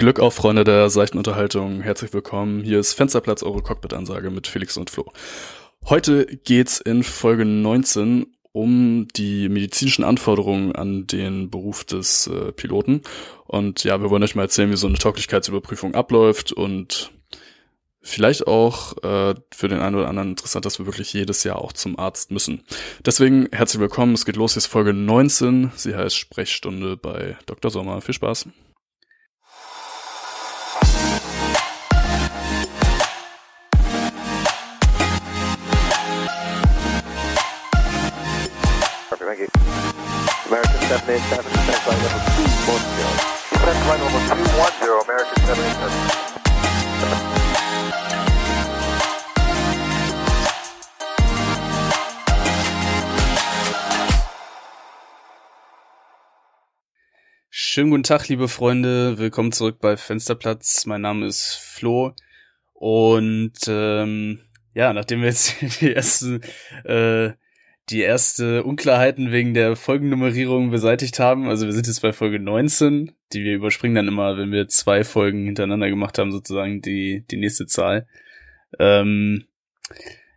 Glück auf, Freunde der seichten Unterhaltung. Herzlich willkommen. Hier ist Fensterplatz, eure Cockpit-Ansage mit Felix und Flo. Heute geht's in Folge 19 um die medizinischen Anforderungen an den Beruf des äh, Piloten. Und ja, wir wollen euch mal erzählen, wie so eine Tauglichkeitsüberprüfung abläuft und vielleicht auch äh, für den einen oder anderen interessant, dass wir wirklich jedes Jahr auch zum Arzt müssen. Deswegen herzlich willkommen. Es geht los, hier ist Folge 19. Sie heißt Sprechstunde bei Dr. Sommer. Viel Spaß. American 787, descent flight level 210. Descent flight level 210, American 787. Schönen guten Tag, liebe Freunde. Willkommen zurück bei Fensterplatz. Mein Name ist Flo. Und ähm, ja, nachdem wir jetzt die ersten äh, die erste Unklarheiten wegen der Folgennummerierung beseitigt haben. Also wir sind jetzt bei Folge 19, die wir überspringen dann immer, wenn wir zwei Folgen hintereinander gemacht haben, sozusagen die, die nächste Zahl. Ähm,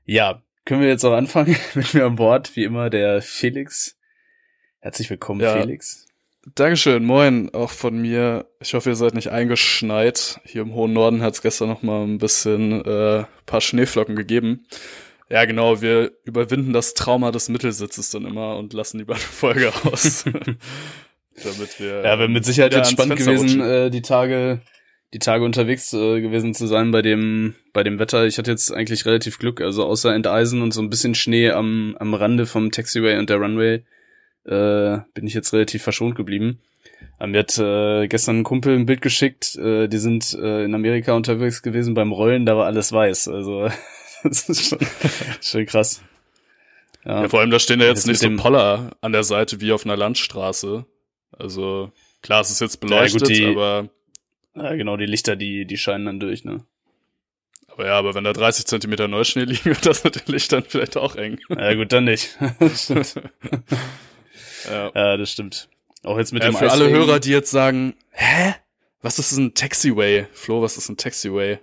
ja, können wir jetzt auch anfangen mit mir an Bord, wie immer der Felix. Herzlich willkommen, Ja. Felix. Dankeschön, moin, auch von mir. Ich hoffe, ihr seid nicht eingeschneit. Hier im hohen Norden hat es gestern noch mal ein bisschen äh, paar Schneeflocken gegeben. Ja, genau, wir überwinden das Trauma des Mittelsitzes dann immer und lassen eine Folge aus. Damit wir Ja, wäre mit Sicherheit jetzt spannend gewesen, äh, die Tage, die Tage unterwegs äh, gewesen zu sein bei dem, bei dem Wetter. Ich hatte jetzt eigentlich relativ Glück, also außer Enteisen und so ein bisschen Schnee am, am Rande vom Taxiway und der Runway, äh, bin ich jetzt relativ verschont geblieben. Aber Mir hat äh, gestern ein Kumpel ein Bild geschickt, äh, die sind äh, in Amerika unterwegs gewesen beim Rollen, da war alles weiß. Also das ist schon, schon krass. Ja, vor allem, da stehen ja jetzt Jetzt nicht so Poller an der Seite wie auf einer Landstraße. Also, klar, es ist jetzt beleuchtet, Ja, gut, die- aber, ja, genau, die Lichter, die, die scheinen dann durch, ne? aber ja, aber wenn da 30 Zentimeter Neuschnee liegen, wird das mit den Lichtern vielleicht auch eng. Ja, gut, dann nicht. Stimmt. Ja. Ja, das stimmt. Auch jetzt mit Äh, dem für alle. Hörer, die jetzt sagen, hä? Was ist ein Taxiway? Flo, was ist ein Taxiway?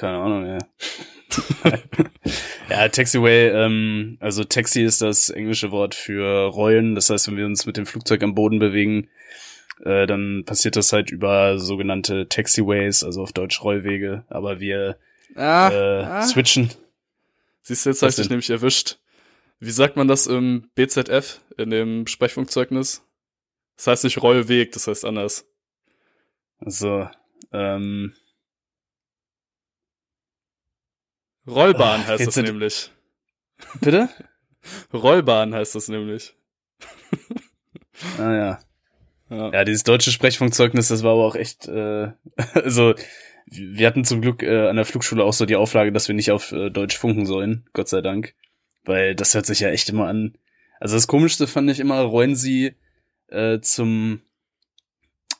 Keine Ahnung, ja. ja, Taxiway, ähm, also Taxi ist das englische Wort für Rollen. Das heißt, wenn wir uns mit dem Flugzeug am Boden bewegen, äh, dann passiert das halt über sogenannte Taxiways, also auf Deutsch Rollwege. Aber wir Ah, äh, switchen. Siehst du, jetzt hast du dich nämlich erwischt. Wie sagt man das im BZF, in dem Sprechfunkzeugnis? Das heißt nicht Rollweg, das heißt anders. Also, ähm, Rollbahn Ah, heißt das nämlich. bitte? Rollbahn heißt das nämlich. Ah ja. Ja. Ja, dieses deutsche Sprechfunkzeugnis, das war aber auch echt, äh, also wir hatten zum Glück äh, an der Flugschule auch so die Auflage, dass wir nicht auf äh, Deutsch funken sollen, Gott sei Dank. Weil das hört sich ja echt immer an. Also das Komischste fand ich immer, rollen sie äh, zum,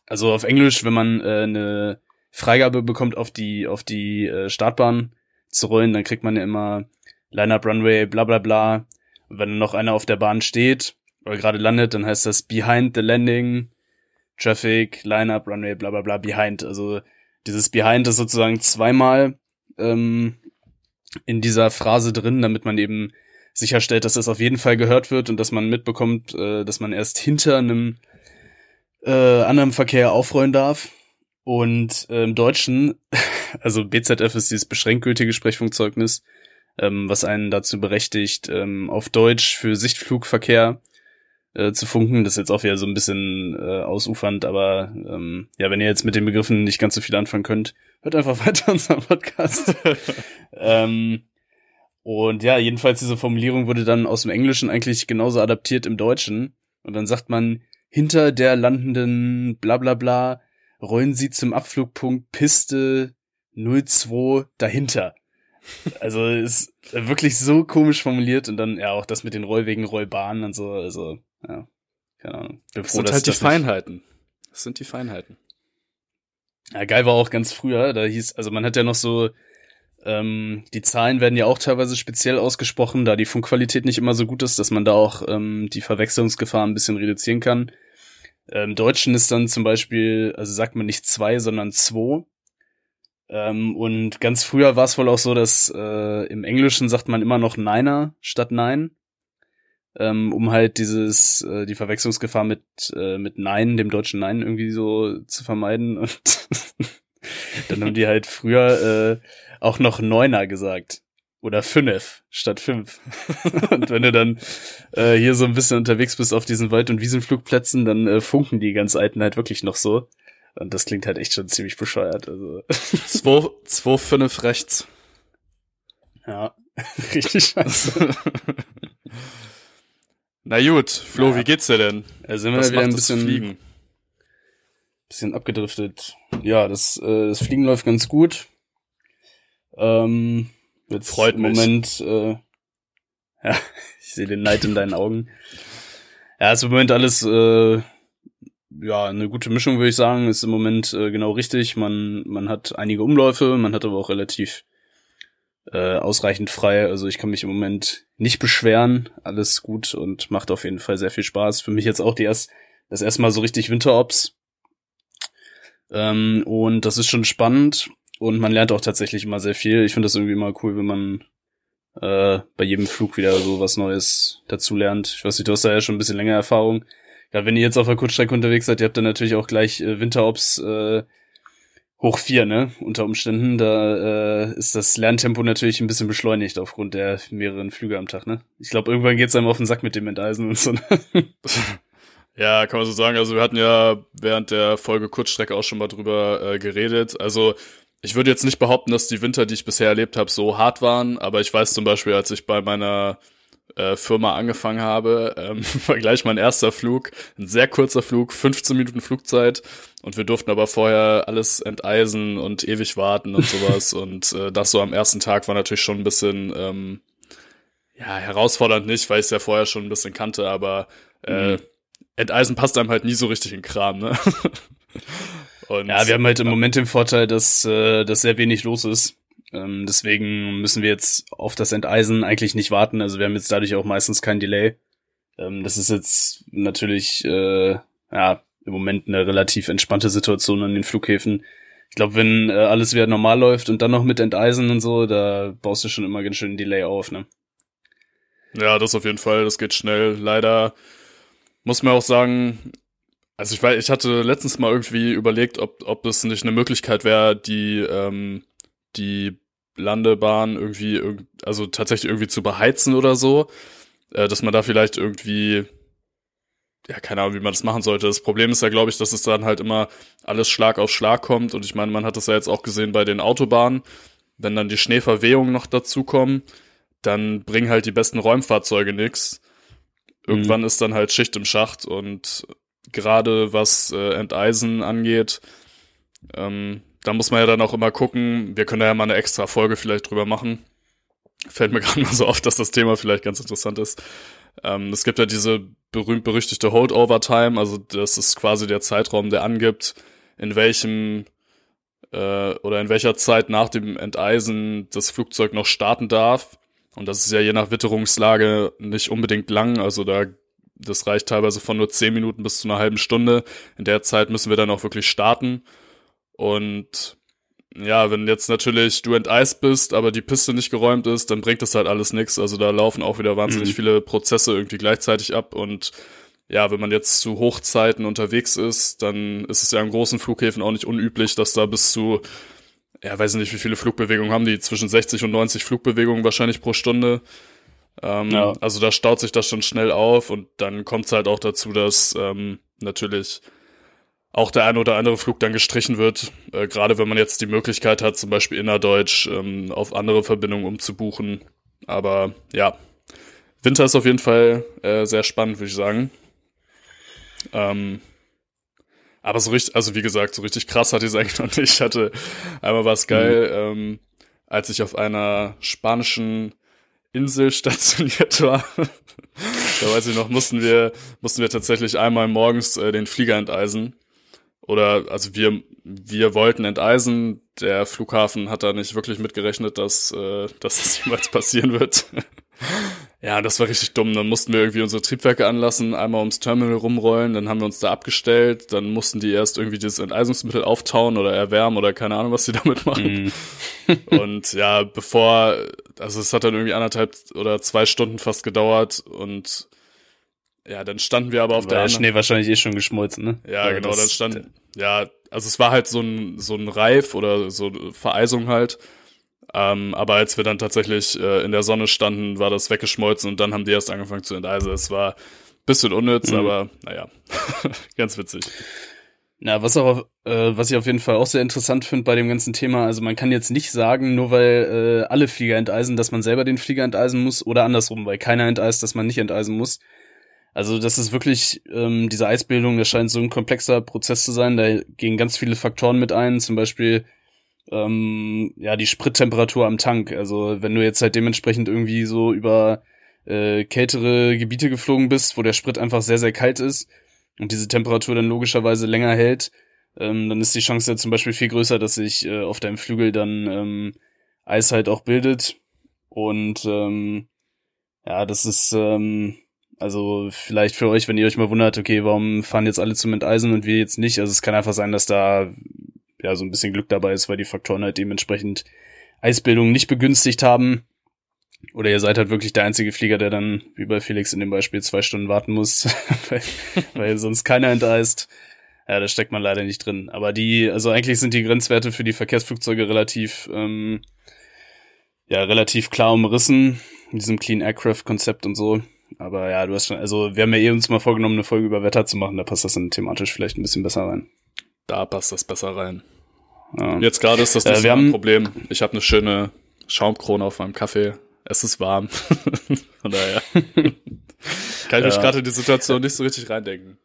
also auf Englisch, wenn man äh, eine Freigabe bekommt, auf die, auf die äh, Startbahn zu rollen, dann kriegt man ja immer Line-Up Runway, bla bla bla. Und wenn noch einer auf der Bahn steht oder gerade landet, dann heißt das Behind the Landing, Traffic, Line-Up, Runway, bla bla bla, Behind. Also dieses Behind ist sozusagen zweimal ähm, in dieser Phrase drin, damit man eben sicherstellt, dass das auf jeden Fall gehört wird und dass man mitbekommt, äh, dass man erst hinter einem äh, anderen Verkehr aufrollen darf. Und äh, im Deutschen, also BZF ist dieses beschränkt gültige Sprechfunkzeugnis, ähm, was einen dazu berechtigt, ähm, auf Deutsch für Sichtflugverkehr äh, zu funken. Das ist jetzt auch wieder so ein bisschen äh, ausufernd, aber ähm, ja, wenn ihr jetzt mit den Begriffen nicht ganz so viel anfangen könnt, hört einfach weiter unseren Podcast. ähm, und ja, jedenfalls diese Formulierung wurde dann aus dem Englischen eigentlich genauso adaptiert im Deutschen. Und dann sagt man, hinter der landenden bla bla bla rollen sie zum Abflugpunkt Piste 02 dahinter. Also ist wirklich so komisch formuliert und dann ja auch das mit den Rollwegen, Rollbahnen und so, also ja, keine Ahnung. Bin Das froh, sind halt die Feinheiten. Das sind die Feinheiten. Ja, geil war auch ganz früher, da hieß, also man hat ja noch so, ähm, die Zahlen werden ja auch teilweise speziell ausgesprochen, da die Funkqualität nicht immer so gut ist, dass man da auch ähm, die Verwechslungsgefahr ein bisschen reduzieren kann. Im Deutschen ist dann zum Beispiel, also sagt man nicht zwei, sondern zwei. Ähm, und ganz früher war es wohl auch so, dass äh, im Englischen sagt man immer noch Niner statt Nein, ähm, um halt dieses äh, die Verwechslungsgefahr mit äh, mit Nein, dem deutschen Nein irgendwie so zu vermeiden. Und dann haben die halt früher äh, auch noch Neuner gesagt oder fünf statt fünf. und wenn du dann äh, hier so ein bisschen unterwegs bist auf diesen Wald- und Wiesenflugplätzen, dann äh, funken die ganz alten halt wirklich noch so. Und das klingt halt echt schon ziemlich bescheuert. Also. 2-5 rechts. Ja, richtig scheiße. Na gut, Flo, Ja. wie geht's dir denn? Also sind wir Was wieder ein bisschen, Fliegen? bisschen abgedriftet. Ja, das, äh, das Fliegen läuft ganz gut. Ähm, jetzt Freut im mich. Moment, äh, ja, ich sehe den Neid in deinen Augen. Ja, ist im Moment alles, äh, ja, eine gute Mischung, würde ich sagen. Ist im Moment äh, genau richtig. Man, man hat einige Umläufe, man hat aber auch relativ äh, ausreichend frei. Also ich kann mich im Moment nicht beschweren. Alles gut und macht auf jeden Fall sehr viel Spaß. Für mich jetzt auch die erst, das erste Mal so richtig Winterops. Ähm, und das ist schon spannend und man lernt auch tatsächlich immer sehr viel. Ich finde das irgendwie immer cool, wenn man äh, bei jedem Flug wieder so was Neues dazu lernt. Ich weiß nicht, du hast da ja schon ein bisschen länger Erfahrung. Ja, wenn ihr jetzt auf der Kurzstrecke unterwegs seid, ihr habt dann natürlich auch gleich äh, Winterops äh, hoch vier, ne? Unter Umständen. Da äh, ist das Lerntempo natürlich ein bisschen beschleunigt aufgrund der mehreren Flüge am Tag, ne? Ich glaube, irgendwann geht's einem auf den Sack mit dem Enteisen und so. Ne? Ja, kann man so sagen. Also wir hatten ja während der Folge Kurzstrecke auch schon mal drüber äh, geredet. Also ich würde jetzt nicht behaupten, dass die Winter, die ich bisher erlebt habe, so hart waren, aber ich weiß zum Beispiel, als ich bei meiner äh, Firma angefangen habe, ähm, war gleich mein erster Flug, ein sehr kurzer Flug, 15 Minuten Flugzeit und wir durften aber vorher alles enteisen und ewig warten und sowas und äh, das so am ersten Tag war natürlich schon ein bisschen ähm, ja herausfordernd nicht, weil ich es ja vorher schon ein bisschen kannte, aber äh, Mhm. Enteisen passt einem halt nie so richtig in Kram, ne? Und, Ja, wir haben halt im Moment den Vorteil, dass, äh, dass sehr wenig los ist. Ähm, deswegen müssen wir jetzt auf das Enteisen eigentlich nicht warten. Also wir haben jetzt dadurch auch meistens kein Delay. Ähm, das ist jetzt natürlich äh, ja im Moment eine relativ entspannte Situation an den Flughäfen. Ich glaube, wenn äh, alles wieder normal läuft und dann noch mit Enteisen und so, da baust du schon immer ganz schön Delay auf, ne? Ja, das auf jeden Fall, das geht schnell. Leider muss man auch sagen, also ich weiß, ich hatte letztens mal irgendwie überlegt, ob, ob es nicht eine Möglichkeit wäre, die, ähm, die Landebahn irgendwie, irg- also tatsächlich irgendwie zu beheizen oder so, äh, dass man da vielleicht irgendwie, ja, keine Ahnung, wie man das machen sollte. Das Problem ist ja, glaube ich, dass es dann halt immer alles Schlag auf Schlag kommt und ich meine, man hat das ja jetzt auch gesehen bei den Autobahnen, wenn dann die Schneeverwehungen noch dazukommen, dann bringen halt die besten Räumfahrzeuge nix. Irgendwann ist dann halt Schicht im Schacht und gerade was äh, Enteisen angeht, ähm, da muss man ja dann auch immer gucken, wir können da ja mal eine extra Folge vielleicht drüber machen. Fällt mir gerade mal so auf, dass das Thema vielleicht ganz interessant ist. Ähm, es gibt ja diese berühmt-berüchtigte Holdover-Time, also das ist quasi der Zeitraum, der angibt, in welchem äh, oder in welcher Zeit nach dem Enteisen das Flugzeug noch starten darf. Und das ist ja je nach Witterungslage nicht unbedingt lang. Also da, das reicht teilweise von nur zehn Minuten bis zu einer halben Stunde. In der Zeit müssen wir dann auch wirklich starten. Und ja, wenn jetzt natürlich du enteist bist, aber die Piste nicht geräumt ist, dann bringt das halt alles nichts. Also da laufen auch wieder wahnsinnig Mhm. viele Prozesse irgendwie gleichzeitig ab und ja, wenn man jetzt zu Hochzeiten unterwegs ist, dann ist es ja an großen Flughäfen auch nicht unüblich, dass da bis zu, ja, weiß nicht, wie viele Flugbewegungen haben die, zwischen 60 und 90 Flugbewegungen wahrscheinlich pro Stunde. Ähm, Ja. Also da staut sich das schon schnell auf und dann kommt es halt auch dazu, dass ähm, natürlich auch der ein oder andere Flug dann gestrichen wird, äh, gerade wenn man jetzt die Möglichkeit hat, zum Beispiel innerdeutsch ähm, auf andere Verbindungen umzubuchen. Aber ja, Winter ist auf jeden Fall äh, sehr spannend, würde ich sagen. Ähm, aber so richtig, also wie gesagt, so richtig krass hatte ich es eigentlich noch nicht. Ich hatte einmal was geil, ähm, als ich auf einer spanischen Insel stationiert war. da weiß ich noch, mussten wir, mussten wir tatsächlich einmal morgens äh, den Flieger enteisen. Oder, also wir, wir wollten enteisen. Der Flughafen hat da nicht wirklich mitgerechnet, dass, äh, dass das jemals passieren wird. Ja, das war richtig dumm. Dann mussten wir irgendwie unsere Triebwerke anlassen, einmal ums Terminal rumrollen, dann haben wir uns da abgestellt, dann mussten die erst irgendwie dieses Enteisungsmittel auftauen oder erwärmen oder keine Ahnung, was die damit machen. Mm. und ja, bevor, also es hat dann irgendwie anderthalb oder zwei Stunden fast gedauert und ja, dann standen wir aber auf War der der anderen. Schnee wahrscheinlich eh schon geschmolzen, ne? Ja, Aber genau, das- dann stand, ja, also es war halt so ein, so ein Reif oder so eine Vereisung halt. Ähm, aber als wir dann tatsächlich äh, in der Sonne standen, war das weggeschmolzen und dann haben die erst angefangen zu enteisen. Es war ein bisschen unnütz, Mhm. aber naja, ganz witzig. Na, was auch, äh, was ich auf jeden Fall auch sehr interessant finde bei dem ganzen Thema, also man kann jetzt nicht sagen, nur weil äh, alle Flieger enteisen, dass man selber den Flieger enteisen muss oder andersrum, weil keiner enteist, dass man nicht enteisen muss. Also das ist wirklich, ähm, diese Eisbildung, das scheint so ein komplexer Prozess zu sein, da gehen ganz viele Faktoren mit ein, zum Beispiel ähm, ja die Sprittemperatur am Tank. Also wenn du jetzt halt dementsprechend irgendwie so über äh, kältere Gebiete geflogen bist, wo der Sprit einfach sehr, sehr kalt ist, und diese Temperatur dann logischerweise länger hält, ähm, dann ist die Chance ja zum Beispiel viel größer, dass sich äh, auf deinem Flügel dann ähm, Eis halt auch bildet. Und ähm, ja, das ist ähm, also vielleicht für euch, wenn ihr euch mal wundert, okay, warum fahren jetzt alle zum Enteisen und wir jetzt nicht? Also es kann einfach sein, dass da ja so ein bisschen Glück dabei ist, weil die Faktoren halt dementsprechend Eisbildung nicht begünstigt haben. Oder ihr seid halt wirklich der einzige Flieger, der dann, wie bei Felix in dem Beispiel, zwei Stunden warten muss, weil, weil sonst keiner enteist. Ja, da steckt man leider nicht drin. Aber die, also eigentlich sind die Grenzwerte für die Verkehrsflugzeuge relativ, ähm, ja, relativ klar umrissen, in diesem Clean Aircraft Konzept und so. Aber ja, du hast schon, also wir haben ja eh uns mal vorgenommen, eine Folge über Wetter zu machen, da passt das dann thematisch vielleicht ein bisschen besser rein. Da passt das besser rein. Ja. Jetzt gerade ist das Äh, nicht so wir ein haben- Problem. Ich habe eine schöne Schaumkrone auf meinem Kaffee. Es ist warm. Von daher kann ich mich Ja. gerade in die Situation nicht so richtig reindenken.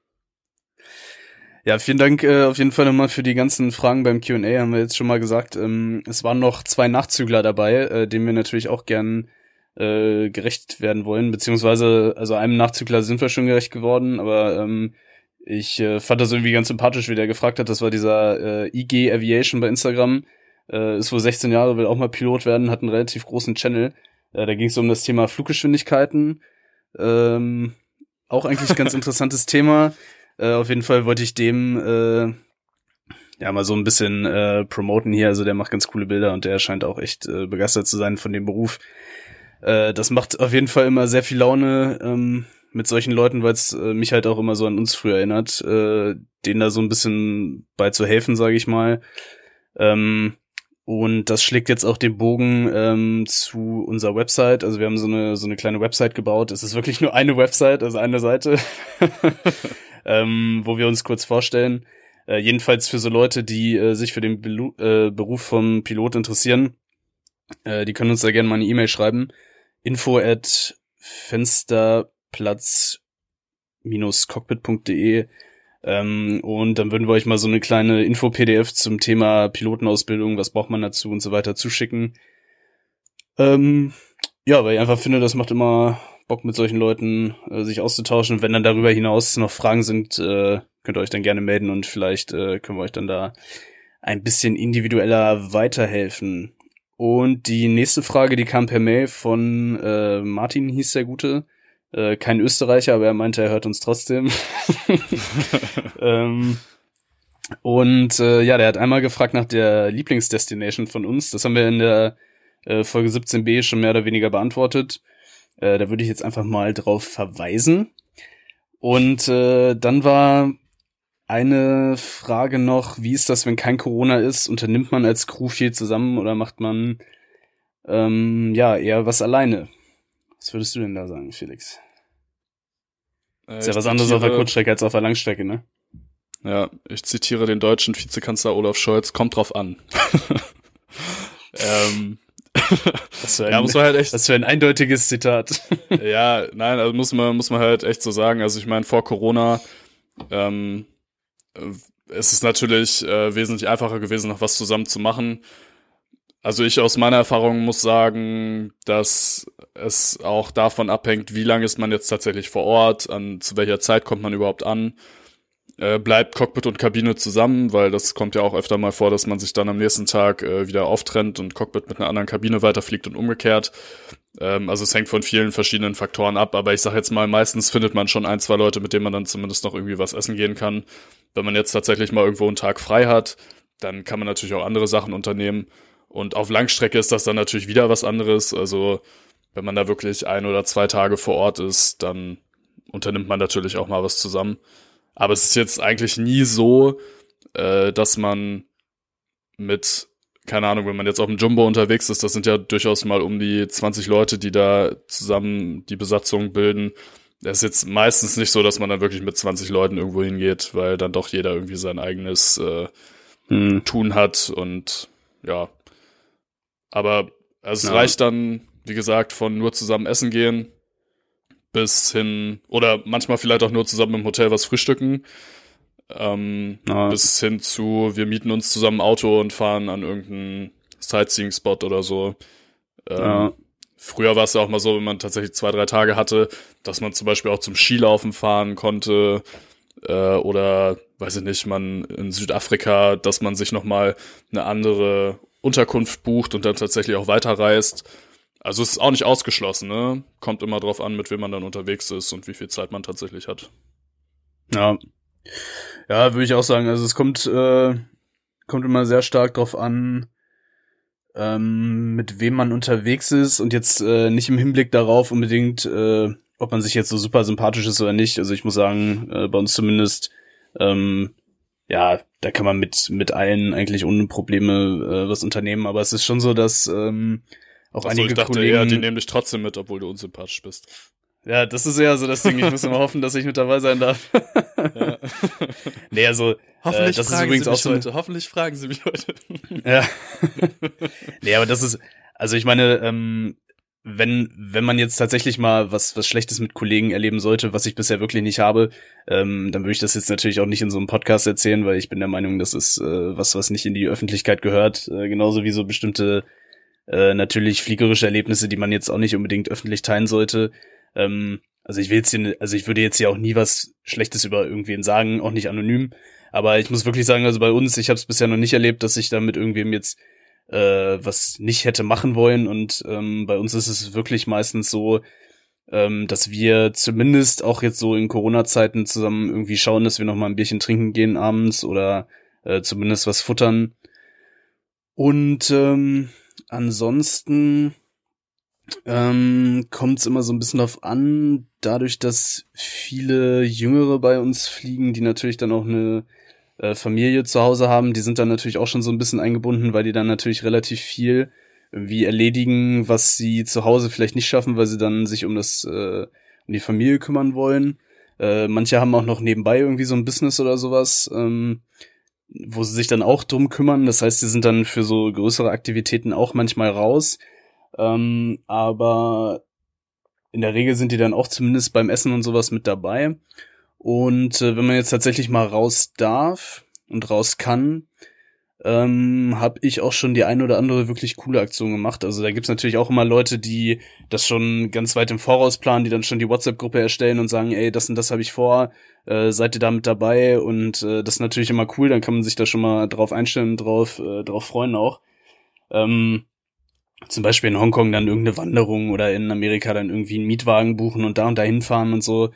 Ja, vielen Dank äh, auf jeden Fall nochmal für die ganzen Fragen beim Q&A, haben wir jetzt schon mal gesagt. Ähm, es waren noch zwei Nachzügler dabei, äh, denen wir natürlich auch gern äh, gerecht werden wollen, beziehungsweise, also einem Nachzügler sind wir schon gerecht geworden, aber ähm, ich äh, fand das irgendwie ganz sympathisch, wie der gefragt hat. Das war dieser äh, IG Aviation bei Instagram. Äh, ist wohl 16 Jahre, will auch mal Pilot werden, hat einen relativ großen Channel. Äh, da ging es um das Thema Fluggeschwindigkeiten. Ähm, auch eigentlich ganz interessantes Thema. Äh, auf jeden Fall wollte ich dem äh, ja mal so ein bisschen äh, promoten hier. Also der macht ganz coole Bilder und der scheint auch echt äh, begeistert zu sein von dem Beruf. Äh, das macht auf jeden Fall immer sehr viel Laune ähm, mit solchen Leuten, weil es äh, mich halt auch immer so an uns früher erinnert, äh, denen da so ein bisschen bei zu helfen, sage ich mal. Ähm, und das schlägt jetzt auch den Bogen ähm, zu unserer Website. Also wir haben so eine so eine kleine Website gebaut. Es ist wirklich nur eine Website, also eine Seite, ähm, wo wir uns kurz vorstellen. Äh, jedenfalls für so Leute, die äh, sich für den Belu äh, Beruf vom Pilot interessieren, äh, die können uns da gerne mal eine E-Mail schreiben. Info at fensterplatz-cockpit.de ähm, und dann würden wir euch mal so eine kleine Info-PDF zum Thema Pilotenausbildung, was braucht man dazu und so weiter zuschicken. Ähm, ja, weil ich einfach finde, das macht immer Bock mit solchen Leuten äh, sich auszutauschen. Wenn dann darüber hinaus noch Fragen sind, äh, könnt ihr euch dann gerne melden und vielleicht äh, können wir euch dann da ein bisschen individueller weiterhelfen. Und die nächste Frage, die kam per Mail von äh, Martin, hieß der Gute. Äh, kein Österreicher, aber er meinte, er hört uns trotzdem. ähm, und äh, ja, der hat einmal gefragt nach der Lieblingsdestination von uns. Das haben wir in der äh, Folge 17b schon mehr oder weniger beantwortet. Äh, da würde ich jetzt einfach mal drauf verweisen. Und äh, dann war eine Frage noch, wie ist das, wenn kein Corona ist? Unternimmt man als Crew viel zusammen oder macht man ähm, ja eher was alleine? Was würdest du denn da sagen, Felix? Äh, Ist ja was anderes auf der Kurzstrecke als auf der Langstrecke, ne? Ja, ich zitiere den deutschen Vizekanzler Olaf Scholz, kommt drauf an. ähm, Das für ein, ja, muss man halt echt, das für ein eindeutiges Zitat. ja, nein, also muss man, muss man halt echt so sagen. Also ich meine, vor Corona, ähm, äh, es ist natürlich äh, wesentlich einfacher gewesen, noch was zusammen zu machen. Also ich aus meiner Erfahrung muss sagen, dass es auch davon abhängt, wie lange ist man jetzt tatsächlich vor Ort, an zu welcher Zeit kommt man überhaupt an. äh, bleibt Cockpit und Kabine zusammen, weil das kommt ja auch öfter mal vor, dass man sich dann am nächsten Tag äh, wieder auftrennt und Cockpit mit einer anderen Kabine weiterfliegt und umgekehrt. Ähm, also es hängt von vielen verschiedenen Faktoren ab, aber ich sage jetzt mal, meistens findet man schon ein, zwei Leute, mit denen man dann zumindest noch irgendwie was essen gehen kann. Wenn man jetzt tatsächlich mal irgendwo einen Tag frei hat, dann kann man natürlich auch andere Sachen unternehmen. Und auf Langstrecke ist das dann natürlich wieder was anderes. Also wenn man da wirklich ein oder zwei Tage vor Ort ist, dann unternimmt man natürlich auch mal was zusammen. Aber es ist jetzt eigentlich nie so, äh, dass man mit, keine Ahnung, wenn man jetzt auf dem Jumbo unterwegs ist, das sind ja durchaus mal um die 20 Leute, die da zusammen die Besatzung bilden. Es ist jetzt meistens nicht so, dass man dann wirklich mit 20 Leuten irgendwo hingeht, weil dann doch jeder irgendwie sein eigenes äh, hm. Tun hat und ja. Aber also es ja. reicht dann, wie gesagt, von nur zusammen essen gehen bis hin, oder manchmal vielleicht auch nur zusammen im Hotel was frühstücken, ähm, ja. bis hin zu, wir mieten uns zusammen ein Auto und fahren an irgendeinen Sightseeing-Spot oder so. Ähm, ja. Früher war es ja auch mal so, wenn man tatsächlich zwei, drei Tage hatte, dass man zum Beispiel auch zum Skilaufen fahren konnte äh, oder, weiß ich nicht, man in Südafrika, dass man sich nochmal eine andere Unterkunft bucht und dann tatsächlich auch weiterreist. Also es ist auch nicht ausgeschlossen, ne? Kommt immer drauf an, mit wem man dann unterwegs ist und wie viel Zeit man tatsächlich hat. Ja. Ja, würde ich auch sagen. Also es kommt, äh, kommt immer sehr stark drauf an, ähm, mit wem man unterwegs ist und jetzt äh, nicht im Hinblick darauf unbedingt, äh, ob man sich jetzt so super sympathisch ist oder nicht. Also ich muss sagen, äh, bei uns zumindest, ähm, ja, da kann man mit mit allen eigentlich ohne Probleme äh, was unternehmen. Aber es ist schon so, dass ähm, auch Achso, einige ich dachte Kollegen. eher, die nehmen dich trotzdem mit, obwohl du unsympathisch bist. Ja, das ist ja so das Ding. Ich muss immer hoffen, dass ich mit dabei sein darf. ja. Nee, also Hoffentlich äh, das fragen ist übrigens Sie auch mich so. heute. Hoffentlich fragen Sie mich heute. Ja. nee, aber das ist, also ich meine, ähm, wenn, wenn man jetzt tatsächlich mal was, was Schlechtes mit Kollegen erleben sollte, was ich bisher wirklich nicht habe, ähm, dann würde ich das jetzt natürlich auch nicht in so einem Podcast erzählen, weil ich bin der Meinung, das ist äh, was, was nicht in die Öffentlichkeit gehört, äh, genauso wie so bestimmte äh, natürlich fliegerische Erlebnisse, die man jetzt auch nicht unbedingt öffentlich teilen sollte. Ähm, also ich will jetzt hier, also ich würde jetzt hier auch nie was Schlechtes über irgendwen sagen, auch nicht anonym. Aber ich muss wirklich sagen, also bei uns, ich habe es bisher noch nicht erlebt, dass ich da mit irgendwem jetzt äh, was nicht hätte machen wollen. Und ähm, bei uns ist es wirklich meistens so, ähm, dass wir zumindest auch jetzt so in Corona-Zeiten zusammen irgendwie schauen, dass wir noch mal ein Bierchen trinken gehen abends oder äh, zumindest was futtern. Und ähm, ansonsten ähm, kommt es immer so ein bisschen darauf an, dadurch, dass viele Jüngere bei uns fliegen, die natürlich dann auch eine äh, Familie zu Hause haben, die sind dann natürlich auch schon so ein bisschen eingebunden, weil die dann natürlich relativ viel irgendwie erledigen, was sie zu Hause vielleicht nicht schaffen, weil sie dann sich um das äh, um die Familie kümmern wollen. Äh, manche haben auch noch nebenbei irgendwie so ein Business oder sowas. Ähm, wo sie sich dann auch drum kümmern. Das heißt, sie sind dann für so größere Aktivitäten auch manchmal raus. Ähm, aber in der Regel sind die dann auch zumindest beim Essen und sowas mit dabei. Und äh, wenn man jetzt tatsächlich mal raus darf und raus kann, ähm, habe ich auch schon die eine oder andere wirklich coole Aktion gemacht. Also da gibt's natürlich auch immer Leute, die das schon ganz weit im Voraus planen, die dann schon die WhatsApp-Gruppe erstellen und sagen, ey, das und das habe ich vor, äh, seid ihr da mit dabei? Und äh, das ist natürlich immer cool, dann kann man sich da schon mal drauf einstellen, drauf, äh, drauf freuen auch. Ähm, zum Beispiel in Hongkong dann irgendeine Wanderung oder in Amerika dann irgendwie einen Mietwagen buchen und da und da hinfahren und so.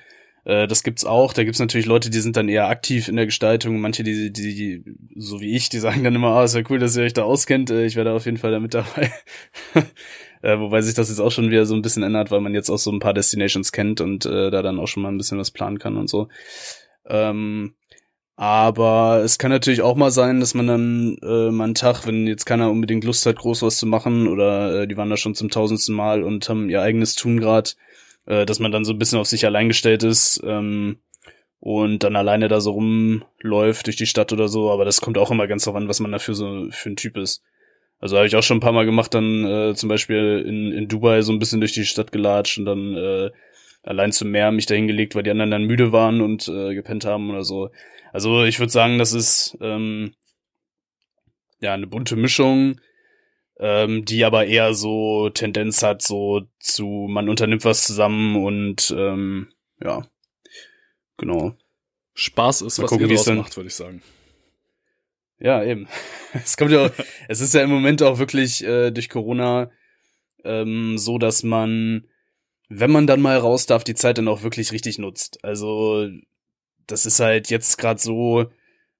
Äh, das gibt's auch. Da gibt's natürlich Leute, die sind dann eher aktiv in der Gestaltung. Manche, die, die, die so wie ich, die sagen dann immer, ah, ist ja cool, dass ihr euch da auskennt. Äh, ich werde auf jeden Fall da mit dabei. äh, wobei sich das jetzt auch schon wieder so ein bisschen ändert, weil man jetzt auch so ein paar Destinations kennt und äh, da dann auch schon mal ein bisschen was planen kann und so. Ähm, aber es kann natürlich auch mal sein, dass man dann äh, mal einen Tag, wenn jetzt keiner unbedingt Lust hat, groß was zu machen, oder äh, die waren da schon zum tausendsten Mal und haben ihr eigenes Tun grad, äh, dass man dann so ein bisschen auf sich allein gestellt ist ähm, und dann alleine da so rumläuft durch die Stadt oder so. Aber das kommt auch immer ganz drauf an, was man dafür so für ein Typ ist. Also habe ich auch schon ein paar Mal gemacht, dann äh, zum Beispiel in, in Dubai so ein bisschen durch die Stadt gelatscht und dann äh, allein zum Meer mich da hingelegt, weil die anderen dann müde waren und äh, gepennt haben oder so. Also ich würde sagen, das ist ähm, ja eine bunte Mischung ähm, die aber eher so Tendenz hat, so zu, man unternimmt was zusammen und ähm, ja, genau. Spaß ist, Mal was gucken, ihr draus macht, würde ich sagen. Ja, eben. Es kommt ja, auch, es ist ja im Moment auch wirklich äh, durch Corona ähm, so, dass man, wenn man dann mal raus darf, die Zeit dann auch wirklich richtig nutzt. Also das ist halt jetzt gerade so.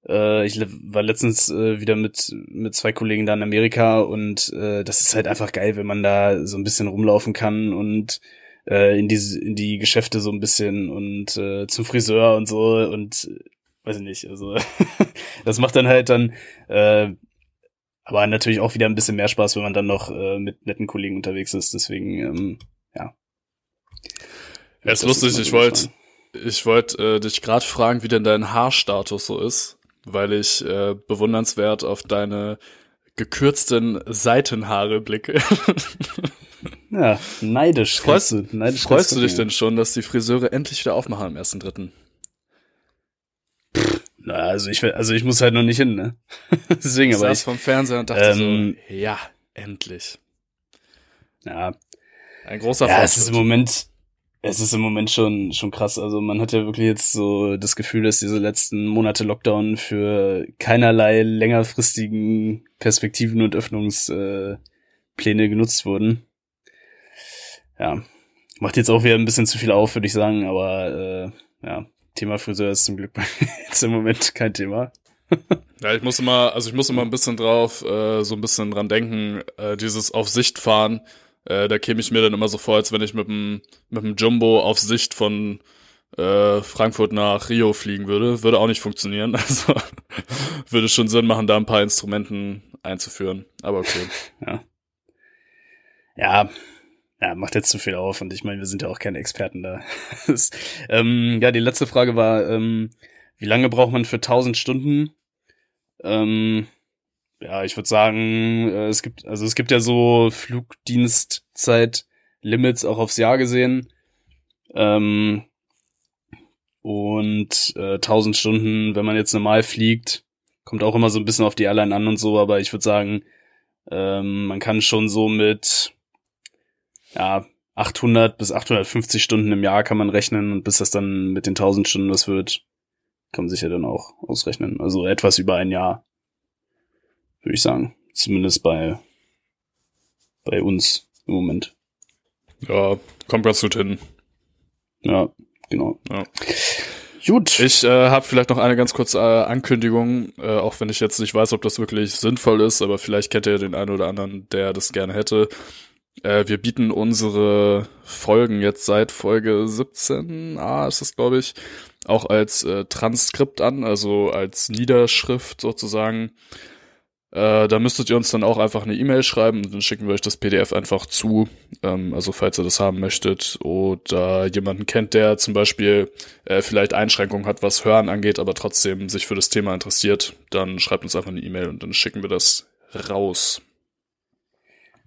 Äh, ich war letztens äh, wieder mit mit zwei Kollegen da in Amerika und äh, das ist halt einfach geil, wenn man da so ein bisschen rumlaufen kann und äh, in die in die Geschäfte so ein bisschen und äh, zum Friseur und so und weiß ich nicht. Also das macht dann halt dann äh, aber natürlich auch wieder ein bisschen mehr Spaß, wenn man dann noch äh, mit netten Kollegen unterwegs ist. Deswegen, ähm, ja. Ist lustig, ich wollte ich wollt, äh, dich gerade fragen, wie denn dein Haarstatus so ist, weil ich äh, bewundernswert auf deine gekürzten Seitenhaare blicke. Ja, neidisch. Freust- du, neidisch Freust du dich denn schon, dass die Friseure endlich wieder aufmachen am 1.3.? Na, also ich, will- also ich muss halt noch nicht hin, ne? Deswegen, Ich aber saß ich, vom Fernseher und dachte ähm, so, ja, endlich. ja, Ein großer ja, es ist im Fortschritt. Moment, es ist im Moment schon, schon krass. Also man hat ja wirklich jetzt so das Gefühl, dass diese letzten Monate Lockdown für keinerlei längerfristigen Perspektiven und Öffnungspläne äh, genutzt wurden. Ja, macht jetzt auch wieder ein bisschen zu viel auf, würde ich sagen, aber äh, ja, Thema Friseur ist zum Glück jetzt im Moment kein Thema. Ja, ich muss immer, also ich muss immer ein bisschen drauf, äh, so ein bisschen dran denken, äh, dieses auf Sicht fahren, äh, da käme ich mir dann immer so vor, als wenn ich mit dem, mit dem Jumbo auf Sicht von äh, Frankfurt nach Rio fliegen würde. Würde auch nicht funktionieren. Also würde schon Sinn machen, da ein paar Instrumenten einzuführen. Aber okay. Ja, ja, macht jetzt zu viel auf und ich meine, wir sind ja auch keine Experten da. Ähm, ja, die letzte Frage war, ähm, wie lange braucht man für 1000 Stunden? Ähm, ja, ich würde sagen, äh, es gibt, also es gibt ja so Flugdienstzeit-Limits auch aufs Jahr gesehen. Ähm, und äh, 1000 Stunden, wenn man jetzt normal fliegt, kommt auch immer so ein bisschen auf die Airline an und so, aber ich würde sagen, ähm, man kann schon so mit ja, 800 bis 850 Stunden im Jahr kann man rechnen und bis das dann mit den 1000 Stunden das wird, kann man sich ja dann auch ausrechnen. Also etwas über ein Jahr, würde ich sagen. Zumindest bei, bei uns im Moment. Ja, kommt ganz gut hin. Ja, genau. Ja. Gut. Ich äh, habe vielleicht noch eine ganz kurze äh, Ankündigung, äh, auch wenn ich jetzt nicht weiß, ob das wirklich sinnvoll ist, aber vielleicht kennt ihr den einen oder anderen, der das gerne hätte. Äh, wir bieten unsere Folgen jetzt seit Folge 17a ist das, glaube ich, auch als äh, Transkript an, also als Niederschrift sozusagen. Äh, da müsstet ihr uns dann auch einfach eine E-Mail schreiben, dann schicken wir euch das PDF einfach zu. Ähm, also falls ihr das haben möchtet oder jemanden kennt, der zum Beispiel äh, vielleicht Einschränkungen hat, was Hören angeht, aber trotzdem sich für das Thema interessiert, dann schreibt uns einfach eine E-Mail und dann schicken wir das raus.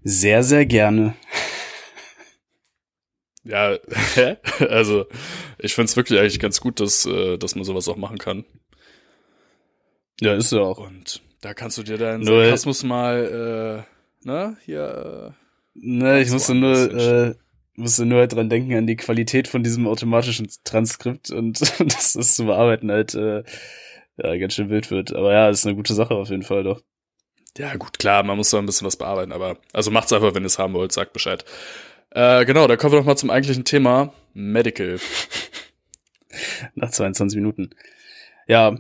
Sehr, sehr gerne. Ja, also ich find's wirklich eigentlich ganz gut, dass, äh, dass man sowas auch machen kann. Ja, ist ja auch. Und da kannst du dir deinen Nur- Sarkasmus mal, äh, ne, hier, Ne, ich musste nur, äh, musste nur halt dran denken an die Qualität von diesem automatischen Transkript und dass das zu bearbeiten halt äh, ja, ganz schön wild wird. Aber ja, ist eine gute Sache auf jeden Fall doch. äh, ja gut, klar, man muss da ein bisschen was bearbeiten, aber, also macht's einfach, wenn ihr es haben wollt, sagt Bescheid. Äh, genau, dann kommen wir doch mal zum eigentlichen Thema, Medical. Nach 22 Minuten. Ja.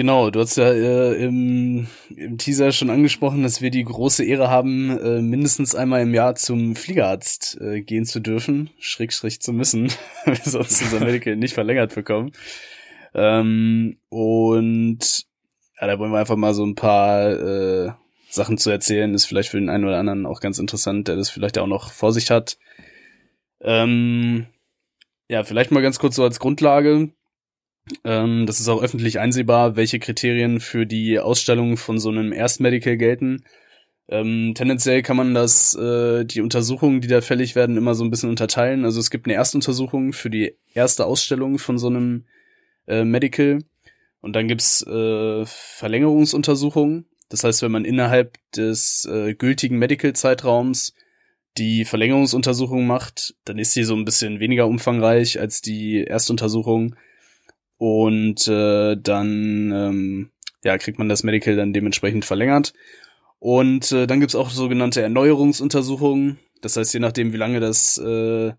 Genau, du hast ja äh, im, im Teaser schon angesprochen, dass wir die große Ehre haben, äh, mindestens einmal im Jahr zum Fliegerarzt äh, gehen zu dürfen, schrägstrich zu müssen, sonst unser Medical nicht verlängert bekommen. Ähm, und ja, da wollen wir einfach mal so ein paar äh, Sachen zu erzählen. Ist vielleicht für den einen oder anderen auch ganz interessant, der das vielleicht auch noch vor sich hat. Ähm, ja, vielleicht mal ganz kurz so als Grundlage. Ähm, das ist auch öffentlich einsehbar, welche Kriterien für die Ausstellung von so einem Erstmedical gelten. Ähm, tendenziell kann man das, äh, die Untersuchungen, die da fällig werden, immer so ein bisschen unterteilen. Also es gibt eine Erstuntersuchung für die erste Ausstellung von so einem äh, Medical. Und dann gibt's äh, Verlängerungsuntersuchungen. Das heißt, wenn man innerhalb des äh, gültigen Medical-Zeitraums die Verlängerungsuntersuchung macht, dann ist sie so ein bisschen weniger umfangreich als die Erstuntersuchung. Und äh, dann ähm, ja, kriegt man das Medical dann dementsprechend verlängert. Und äh, dann gibt's auch sogenannte Erneuerungsuntersuchungen. Das heißt, je nachdem, wie lange das äh,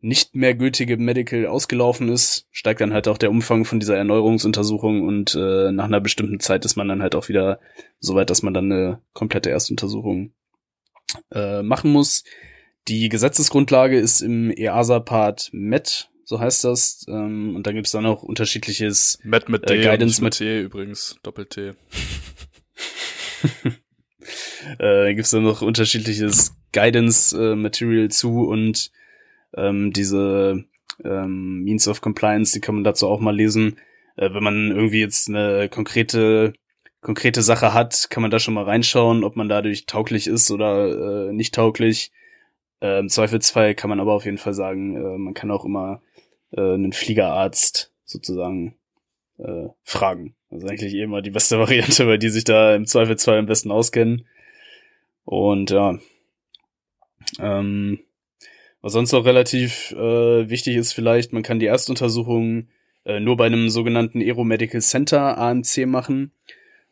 nicht mehr gültige Medical ausgelaufen ist, steigt dann halt auch der Umfang von dieser Erneuerungsuntersuchung und äh, nach einer bestimmten Zeit ist man dann halt auch wieder so weit, dass man dann eine komplette Erstuntersuchung äh, machen muss. Die Gesetzesgrundlage ist im EASA-Part MET, so heißt das. Ähm, und da gibt's dann auch unterschiedliches Met mit D Äh, Guidance mit- T übrigens, Doppel-T. äh, gibt's dann noch unterschiedliches Guidance-Material zu und ähm, diese ähm, Means of Compliance, die kann man dazu auch mal lesen. Äh, wenn man irgendwie jetzt eine konkrete konkrete Sache hat, kann man da schon mal reinschauen, ob man dadurch tauglich ist oder äh, nicht tauglich. Äh, Im Zweifelsfall kann man aber auf jeden Fall sagen, äh, man kann auch immer äh, einen Fliegerarzt sozusagen äh, fragen. Das ist eigentlich eh immer die beste Variante, weil die sich da im Zweifelsfall am besten auskennen. Und ja. Ähm, was sonst noch relativ äh, wichtig ist vielleicht, man kann die Erstuntersuchung äh, nur bei einem sogenannten Aeromedical Center AMC machen.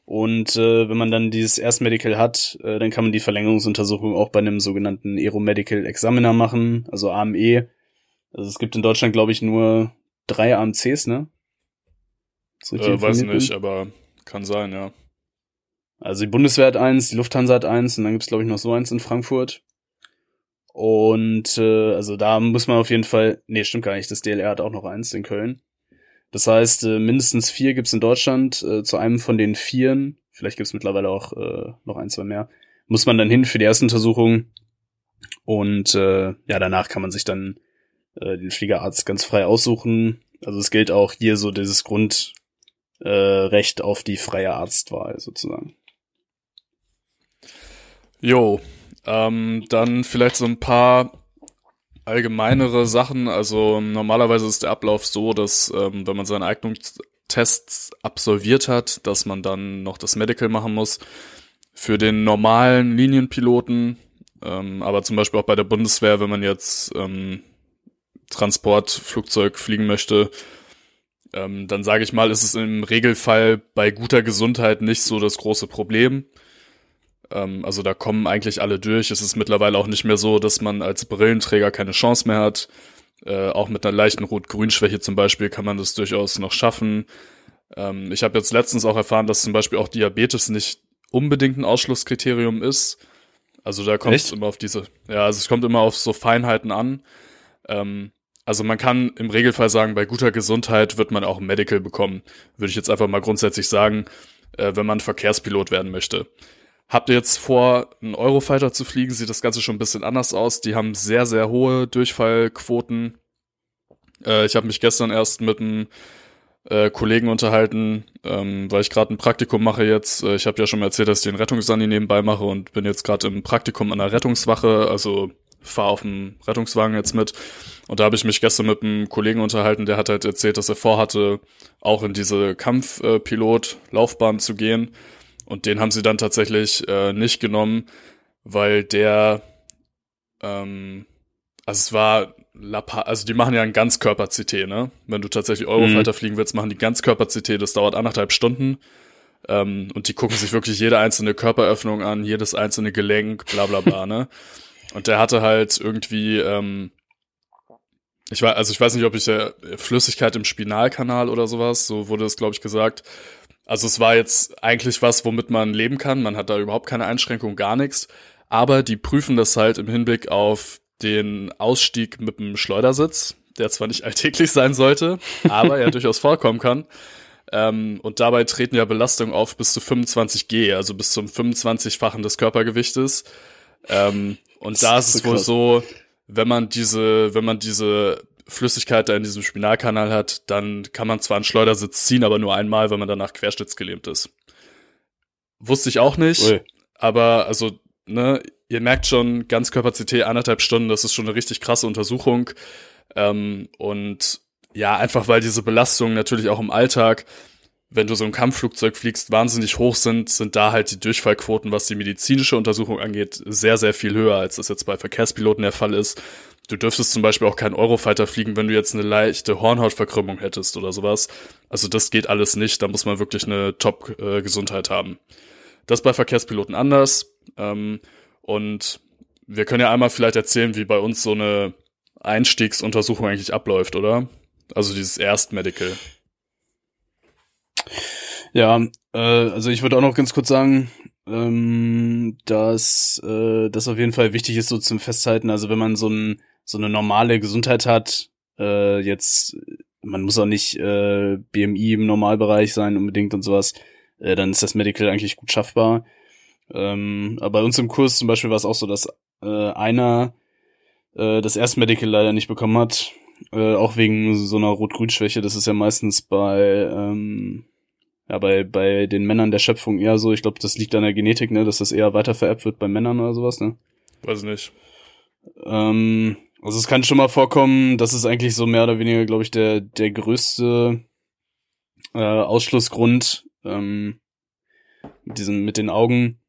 Und äh, wenn man dann dieses Erstmedical hat, äh, dann kann man die Verlängerungsuntersuchung auch bei einem sogenannten Aeromedical Examiner machen, also AME. Also es gibt in Deutschland, glaube ich, nur drei AMCs, ne? Richtig Äh, weiß bin? nicht, aber kann sein, ja. Also die Bundeswehr hat eins, die Lufthansa hat eins und dann gibt's glaube ich noch so eins in Frankfurt. Und äh, also da muss man auf jeden Fall, nee, stimmt gar nicht, das DLR hat auch noch eins in Köln. Das heißt, äh, mindestens vier gibt's in Deutschland. Äh, zu einem von den vieren, vielleicht gibt's mittlerweile auch äh, noch ein, zwei mehr, muss man dann hin für die Erstuntersuchung. Und äh, ja, danach kann man sich dann äh, den Fliegerarzt ganz frei aussuchen. Also es gilt auch hier so dieses Grundrecht äh, auf die freie Arztwahl sozusagen. Jo, ähm, dann vielleicht so ein paar allgemeinere Sachen. Also normalerweise ist der Ablauf so, dass ähm, wenn man seine Eignungstests absolviert hat, dass man dann noch das Medical machen muss. Für den normalen Linienpiloten, ähm, aber zum Beispiel auch bei der Bundeswehr, wenn man jetzt ähm, Transportflugzeug fliegen möchte, ähm, dann sage ich mal, ist es im Regelfall bei guter Gesundheit nicht so das große Problem. Ähm, also da kommen eigentlich alle durch. Es ist mittlerweile auch nicht mehr so, dass man als Brillenträger keine Chance mehr hat. Äh, auch mit einer leichten Rot-Grün-Schwäche zum Beispiel kann man das durchaus noch schaffen. Ähm, ich habe jetzt letztens auch erfahren, dass zum Beispiel auch Diabetes nicht unbedingt ein Ausschlusskriterium ist. Also da kommt es immer auf diese, ja, also es kommt immer auf so Feinheiten an. Ähm, also man kann im Regelfall sagen, bei guter Gesundheit wird man auch Medical bekommen. Würde ich jetzt einfach mal grundsätzlich sagen, äh, wenn man Verkehrspilot werden möchte. Habt ihr jetzt vor, einen Eurofighter zu fliegen, sieht das Ganze schon ein bisschen anders aus. Die haben sehr, sehr hohe Durchfallquoten. Äh, ich habe mich gestern erst mit einem äh, Kollegen unterhalten, ähm, weil ich gerade ein Praktikum mache jetzt. Äh, ich habe ja schon mal erzählt, dass ich den Rettungssani nebenbei mache und bin jetzt gerade im Praktikum an der Rettungswache, also fahre auf dem Rettungswagen jetzt mit. Und da habe ich mich gestern mit einem Kollegen unterhalten, der hat halt erzählt, dass er vorhatte, auch in diese Kampfpilot-Laufbahn zu gehen. Und den haben sie dann tatsächlich äh, nicht genommen, weil der, ähm, also es war, also die machen ja ein Ganzkörper-CT, ne? Wenn du tatsächlich Eurofighter fliegen willst, machen die Ganzkörper-CT, das dauert anderthalb Stunden. Ähm, und die gucken sich wirklich jede einzelne Körperöffnung an, jedes einzelne Gelenk, bla bla bla, ne? Und der hatte halt irgendwie, ähm, ich weiß, also ich weiß nicht, ob ich äh, Flüssigkeit im Spinalkanal oder sowas, so wurde es, glaube ich, gesagt. Also es war jetzt eigentlich was, womit man leben kann. Man hat da überhaupt keine Einschränkung, gar nichts. Aber die prüfen das halt im Hinblick auf den Ausstieg mit dem Schleudersitz, der zwar nicht alltäglich sein sollte, aber ja durchaus vorkommen kann. Ähm, und dabei treten ja Belastungen auf bis zu 25 G, also bis zum 25-fachen des Körpergewichtes. Ähm, und da ist ist es so wohl krass. so, wenn man diese, wenn man diese Flüssigkeit da in diesem Spinalkanal hat, dann kann man zwar einen Schleudersitz ziehen, aber nur einmal, wenn man danach querschnittsgelähmt ist. Wusste ich auch nicht, Ui. aber also, ne, ihr merkt schon, Ganzkörper-CT anderthalb Stunden, das ist schon eine richtig krasse Untersuchung. Ähm, und ja, einfach weil diese Belastung natürlich auch im Alltag wenn du so ein Kampfflugzeug fliegst, wahnsinnig hoch sind, sind da halt die Durchfallquoten, was die medizinische Untersuchung angeht, sehr, sehr viel höher, als das jetzt bei Verkehrspiloten der Fall ist. Du dürftest zum Beispiel auch keinen Eurofighter fliegen, wenn du jetzt eine leichte Hornhautverkrümmung hättest oder sowas. Also das geht alles nicht, da muss man wirklich eine Top-Gesundheit haben. Das bei Verkehrspiloten anders. Ähm, und wir können ja einmal vielleicht erzählen, wie bei uns so eine Einstiegsuntersuchung eigentlich abläuft, oder? Also dieses Erstmedical. Ja, äh, also ich würde auch noch ganz kurz sagen, ähm, dass äh, das auf jeden Fall wichtig ist so zum Festhalten. Also wenn man so, ein, so eine normale Gesundheit hat, äh, jetzt, man muss auch nicht äh, BMI im Normalbereich sein unbedingt und sowas, äh, dann ist das Medical eigentlich gut schaffbar. Ähm, aber bei uns im Kurs zum Beispiel war es auch so, dass äh, einer äh, das erste Medical leider nicht bekommen hat, äh, auch wegen so einer Rot-Grün-Schwäche. Das ist ja meistens bei ähm, ja, bei, bei den Männern der Schöpfung eher so. Ich glaube, das liegt an der Genetik, ne, dass das eher weiter vererbt wird bei Männern oder sowas, ne? Weiß nicht. Ähm, also es kann schon mal vorkommen, das ist eigentlich so mehr oder weniger, glaube ich, der, der größte äh, Ausschlussgrund ähm, mit, diesen, mit den Augen,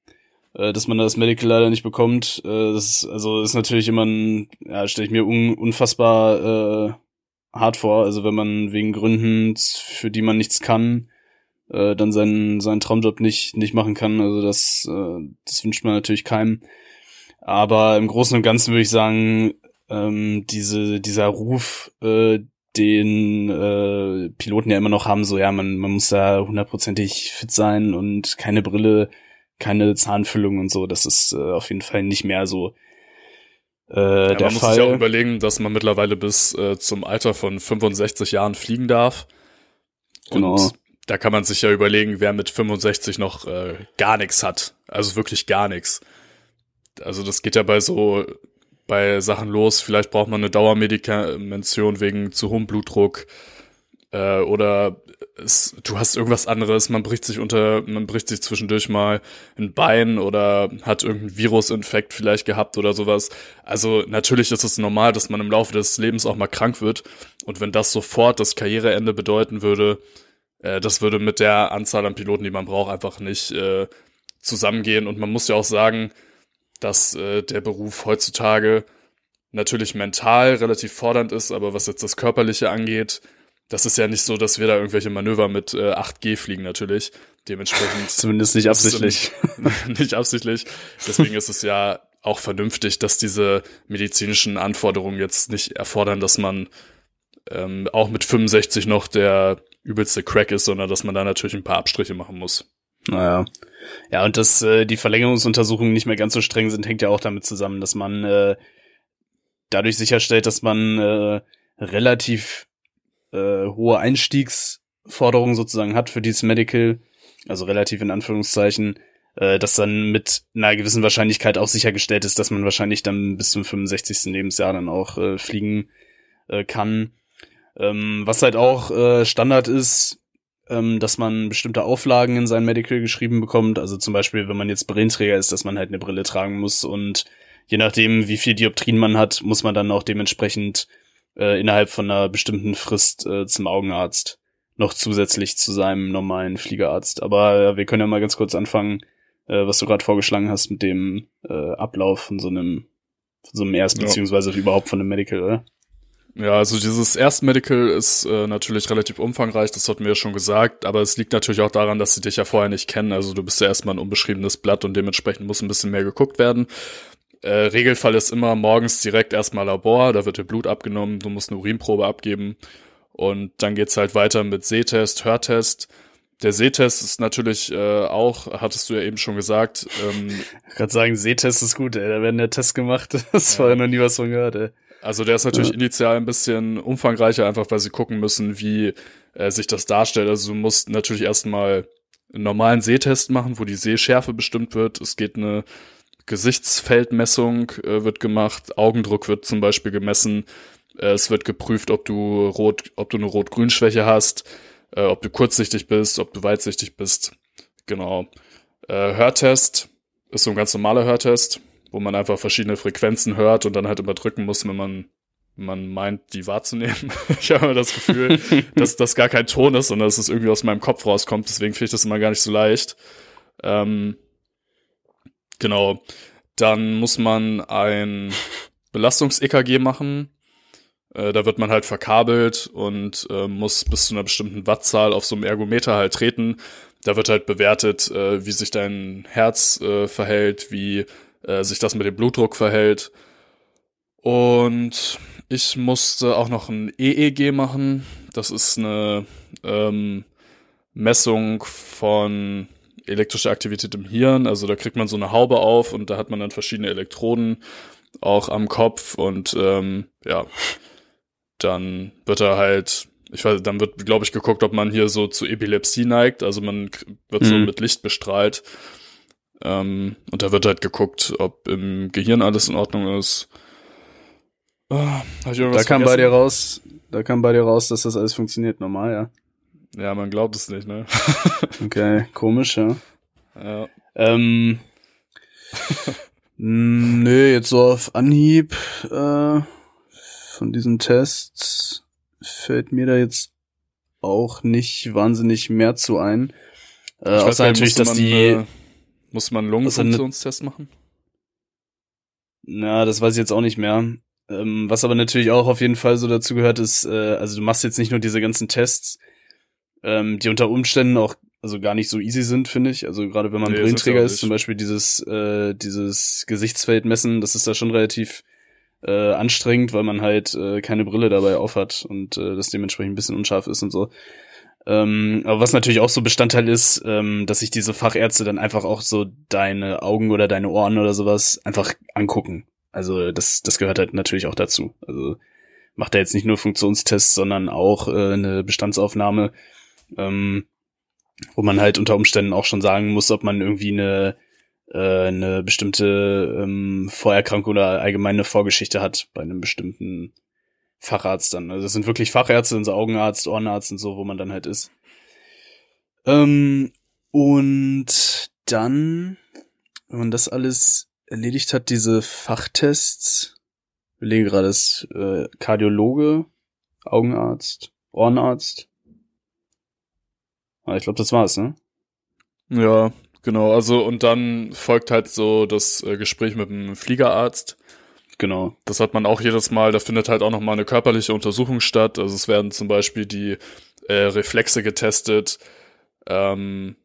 äh, dass man das Medical leider nicht bekommt. Äh, das ist, also ist natürlich immer ein, ja, stelle ich mir un, unfassbar äh, hart vor. Also wenn man wegen Gründen, für die man nichts kann, äh, dann seinen, seinen Traumjob nicht, nicht machen kann. Also das, äh, das wünscht man natürlich keinem. Aber im Großen und Ganzen würde ich sagen, ähm, diese, dieser Ruf, äh, den äh, Piloten ja immer noch haben, so ja, man, man muss da hundertprozentig fit sein und keine Brille, keine Zahnfüllung und so. Das ist äh, auf jeden Fall nicht mehr so äh, Ja, der man muss Fall. sich auch überlegen, dass man mittlerweile bis äh, zum Alter von 65 Jahren fliegen darf. Und Genau. Da kann man sich ja überlegen, wer mit 65 noch äh, gar nichts hat. Also wirklich gar nichts. Also das geht ja bei so bei Sachen los. Vielleicht braucht man eine Dauermedikamention wegen zu hohem Blutdruck äh, oder es, du hast irgendwas anderes. Man bricht sich unter, man bricht sich zwischendurch mal ein Bein oder hat irgendeinen Virusinfekt vielleicht gehabt oder sowas. Also natürlich ist es normal, dass man im Laufe des Lebens auch mal krank wird. Und wenn das sofort das Karriereende bedeuten würde, äh, das würde mit der Anzahl an Piloten, die man braucht, einfach nicht äh, zusammengehen. Und man muss ja auch sagen, dass äh, der Beruf heutzutage natürlich mental relativ fordernd ist, aber was jetzt das Körperliche angeht, das ist ja nicht so, dass wir da irgendwelche Manöver mit äh, 8G fliegen natürlich. Dementsprechend Zumindest nicht absichtlich. nicht absichtlich. Deswegen ist es ja auch vernünftig, dass diese medizinischen Anforderungen jetzt nicht erfordern, dass man ähm, auch mit 65 noch der übelste Crack ist, sondern dass man da natürlich ein paar Abstriche machen muss. Naja. Ja, und dass äh, die Verlängerungsuntersuchungen nicht mehr ganz so streng sind, hängt ja auch damit zusammen, dass man äh, dadurch sicherstellt, dass man äh, relativ äh, hohe Einstiegsforderungen sozusagen hat für dieses Medical, also relativ in Anführungszeichen, äh, dass dann mit einer gewissen Wahrscheinlichkeit auch sichergestellt ist, dass man wahrscheinlich dann bis zum 65. Lebensjahr dann auch äh, fliegen äh, kann. Ähm, was halt auch äh, Standard ist, ähm, dass man bestimmte Auflagen in sein Medical geschrieben bekommt. Also zum Beispiel, wenn man jetzt Brillenträger ist, dass man halt eine Brille tragen muss und je nachdem, wie viel Dioptrien man hat, muss man dann auch dementsprechend äh, innerhalb von einer bestimmten Frist äh, zum Augenarzt noch zusätzlich zu seinem normalen Fliegerarzt. Aber äh, wir können ja mal ganz kurz anfangen, äh, was du gerade vorgeschlagen hast mit dem äh, Ablauf von so einem von so einem Erst- Ja. beziehungsweise überhaupt von einem Medical, oder? Ja, also dieses Erstmedical ist äh, natürlich relativ umfangreich, das hatten wir ja schon gesagt, aber es liegt natürlich auch daran, dass sie dich ja vorher nicht kennen. Also du bist ja erstmal ein unbeschriebenes Blatt und dementsprechend muss ein bisschen mehr geguckt werden. Äh, Regelfall ist immer morgens direkt erstmal Labor, da wird dir Blut abgenommen, du musst eine Urinprobe abgeben und dann geht's halt weiter mit Sehtest, Hörtest. Der Sehtest ist natürlich äh, auch, hattest du ja eben schon gesagt, ähm, Ich kann sagen, Sehtest ist gut, ey. Da werden ja Tests gemacht. Das Ja. vorher noch nie was von gehört, ey. Also der ist natürlich Ja. initial ein bisschen umfangreicher, einfach weil sie gucken müssen, wie äh, sich das darstellt. Also du musst natürlich erstmal einen normalen Sehtest machen, wo die Sehschärfe bestimmt wird. Es geht eine Gesichtsfeldmessung äh, wird gemacht, Augendruck wird zum Beispiel gemessen. Äh, es wird geprüft, ob du rot, ob du eine Rot-Grün-Schwäche hast, äh, ob du kurzsichtig bist, ob du weitsichtig bist. Genau. Äh, Hörtest ist so ein ganz normaler Hörtest, wo man einfach verschiedene Frequenzen hört und dann halt immer drücken muss, wenn man man meint, die wahrzunehmen. ich habe immer das Gefühl, dass das gar kein Ton ist, sondern dass es irgendwie aus meinem Kopf rauskommt. Deswegen finde ich das immer gar nicht so leicht. Ähm, genau. Dann muss man ein Belastungs-EKG machen. Äh, da wird man halt verkabelt und äh, muss bis zu einer bestimmten Wattzahl auf so einem Ergometer halt treten. Da wird halt bewertet, äh, wie sich dein Herz äh, verhält, wie äh, sich das mit dem Blutdruck verhält. Und ich musste auch noch ein EEG machen. Das ist eine ähm, Messung von elektrischer Aktivität im Hirn. Also da kriegt man so eine Haube auf und da hat man dann verschiedene Elektroden auch am Kopf und ähm, ja, dann wird er halt, ich weiß, dann wird, glaube ich, geguckt, ob man hier so zu Epilepsie neigt. Also man wird so Mhm. mit Licht bestrahlt. Ähm, und da wird halt geguckt, ob im Gehirn alles in Ordnung ist. Ich Da kam bei dir raus, da kam bei dir raus, dass das alles funktioniert normal, ja. Ja, man glaubt es nicht, ne? Okay, komisch, ja. ja. Ähm, nö, jetzt so auf Anhieb äh, von diesen Tests fällt mir da jetzt auch nicht wahnsinnig mehr zu ein. Äh, Ich weiß außer nicht, natürlich, dass man, die, äh, muss man einen Lungenfunktionstest machen? na, das weiß ich jetzt auch nicht mehr. Ähm, was aber natürlich auch auf jeden Fall so dazu gehört, ist, äh, also du machst jetzt nicht nur diese ganzen Tests, ähm, die unter Umständen auch also gar nicht so easy sind, finde ich. Also gerade wenn man Nee, Brillenträger ist, nicht. zum Beispiel dieses, äh, dieses Gesichtsfeld messen, das ist da schon relativ äh, anstrengend, weil man halt äh, keine Brille dabei aufhat und äh, das dementsprechend ein bisschen unscharf ist und so. Ähm, aber was natürlich auch so Bestandteil ist, ähm, dass sich diese Fachärzte dann einfach auch so deine Augen oder deine Ohren oder sowas einfach angucken. Also das, das gehört halt natürlich auch dazu. Also macht er jetzt nicht nur Funktionstests, sondern auch äh, eine Bestandsaufnahme, ähm, wo man halt unter Umständen auch schon sagen muss, ob man irgendwie eine äh, eine bestimmte ähm, Vorerkrankung oder allgemeine Vorgeschichte hat bei einem bestimmten Facharzt dann. Also es sind wirklich Fachärzte, unser Augenarzt, Ohrenarzt und so, wo man dann halt ist. Ähm, und dann, wenn man das alles erledigt hat, diese Fachtests, ich überlege gerade, das äh, Kardiologe, Augenarzt, Ohrenarzt. Ah, ich glaube, das war's, ne? Ja, genau. Also und dann folgt halt so das äh, Gespräch mit dem Fliegerarzt. Genau. Das hat man auch jedes Mal. Da findet halt auch noch mal eine körperliche Untersuchung statt. Also es werden zum Beispiel die äh, Reflexe getestet, ähm,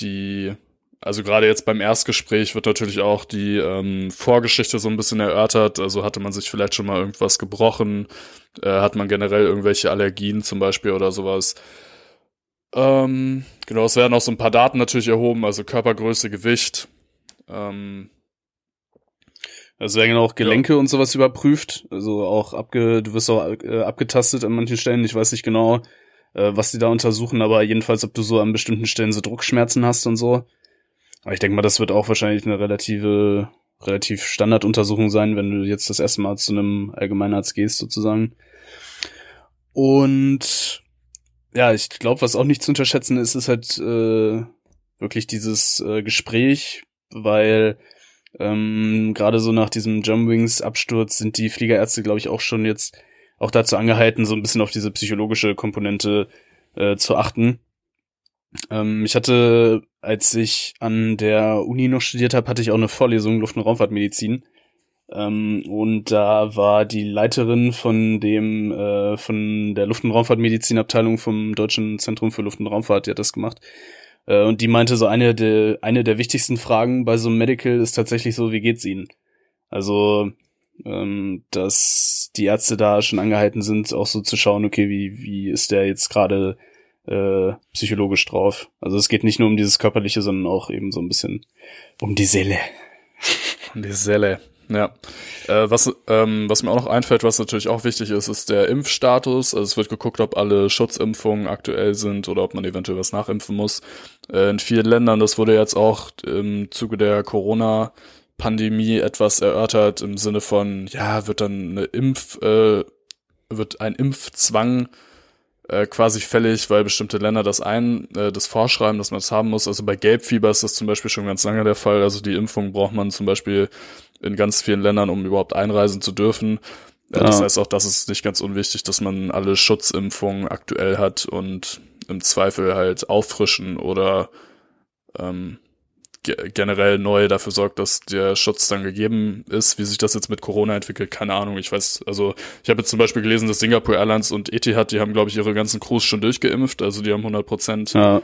die also gerade jetzt beim Erstgespräch wird natürlich auch die ähm, Vorgeschichte so ein bisschen erörtert. Also hatte man sich vielleicht schon mal irgendwas gebrochen, äh, hat man generell irgendwelche Allergien zum Beispiel oder sowas. Ähm, genau, es werden auch so ein paar Daten natürlich erhoben, also Körpergröße, Gewicht. Ähm, Also werden auch Gelenke und sowas überprüft. Also auch abge, du wirst auch äh, abgetastet an manchen Stellen. Ich weiß nicht genau, äh, was die da untersuchen, aber jedenfalls, ob du so an bestimmten Stellen so Druckschmerzen hast und so. Aber ich denke mal, das wird auch wahrscheinlich eine relative, relativ Standarduntersuchung sein, wenn du jetzt das erste Mal zu einem Allgemeinarzt gehst, sozusagen. Und ja, ich glaube, was auch nicht zu unterschätzen ist, ist halt äh, wirklich dieses äh, Gespräch, weil ähm, gerade so nach diesem Jumpwings-Absturz sind die Fliegerärzte, glaube ich, auch schon jetzt auch dazu angehalten, so ein bisschen auf diese psychologische Komponente äh, zu achten. Ähm, ich hatte, als ich an der Uni noch studiert habe, hatte ich auch eine Vorlesung Luft- und Raumfahrtmedizin. Ähm, und da war die Leiterin von dem, äh, von der Luft- und Raumfahrtmedizinabteilung vom Deutschen Zentrum für Luft- und Raumfahrt, die hat das gemacht. Äh, und die meinte so, eine der, eine der wichtigsten Fragen bei so einem Medical ist tatsächlich so, wie geht's ihnen? Also, ähm, dass die Ärzte da schon angehalten sind, auch so zu schauen, okay, wie, wie ist der jetzt gerade äh, psychologisch drauf? Also es geht nicht nur um dieses Körperliche, sondern auch eben so ein bisschen um die Seele. Die Selle. Ja. Äh, was, ähm, was mir auch noch einfällt, was natürlich auch wichtig ist, ist der Impfstatus. Also es wird geguckt, ob alle Schutzimpfungen aktuell sind oder ob man eventuell was nachimpfen muss. Äh, in vielen Ländern, das wurde jetzt auch im Zuge der Corona-Pandemie etwas erörtert im Sinne von, ja, wird dann eine Impf, äh, wird ein Impfzwang äh, quasi fällig, weil bestimmte Länder das ein, äh, das vorschreiben, dass man es haben muss. Also bei Gelbfieber ist das zum Beispiel schon ganz lange der Fall. Also die Impfung braucht man zum Beispiel in ganz vielen Ländern, um überhaupt einreisen zu dürfen. Äh, Das Ja. heißt auch, das ist nicht ganz unwichtig, dass man alle Schutzimpfungen aktuell hat und im Zweifel halt auffrischen oder ähm, generell neu dafür sorgt, dass der Schutz dann gegeben ist. Wie sich das jetzt mit Corona entwickelt, keine Ahnung. Ich weiß, also ich habe jetzt zum Beispiel gelesen, dass Singapore Airlines und Etihad, die haben, glaube ich, ihre ganzen Crews schon durchgeimpft. Also die haben 100 Prozent Ja,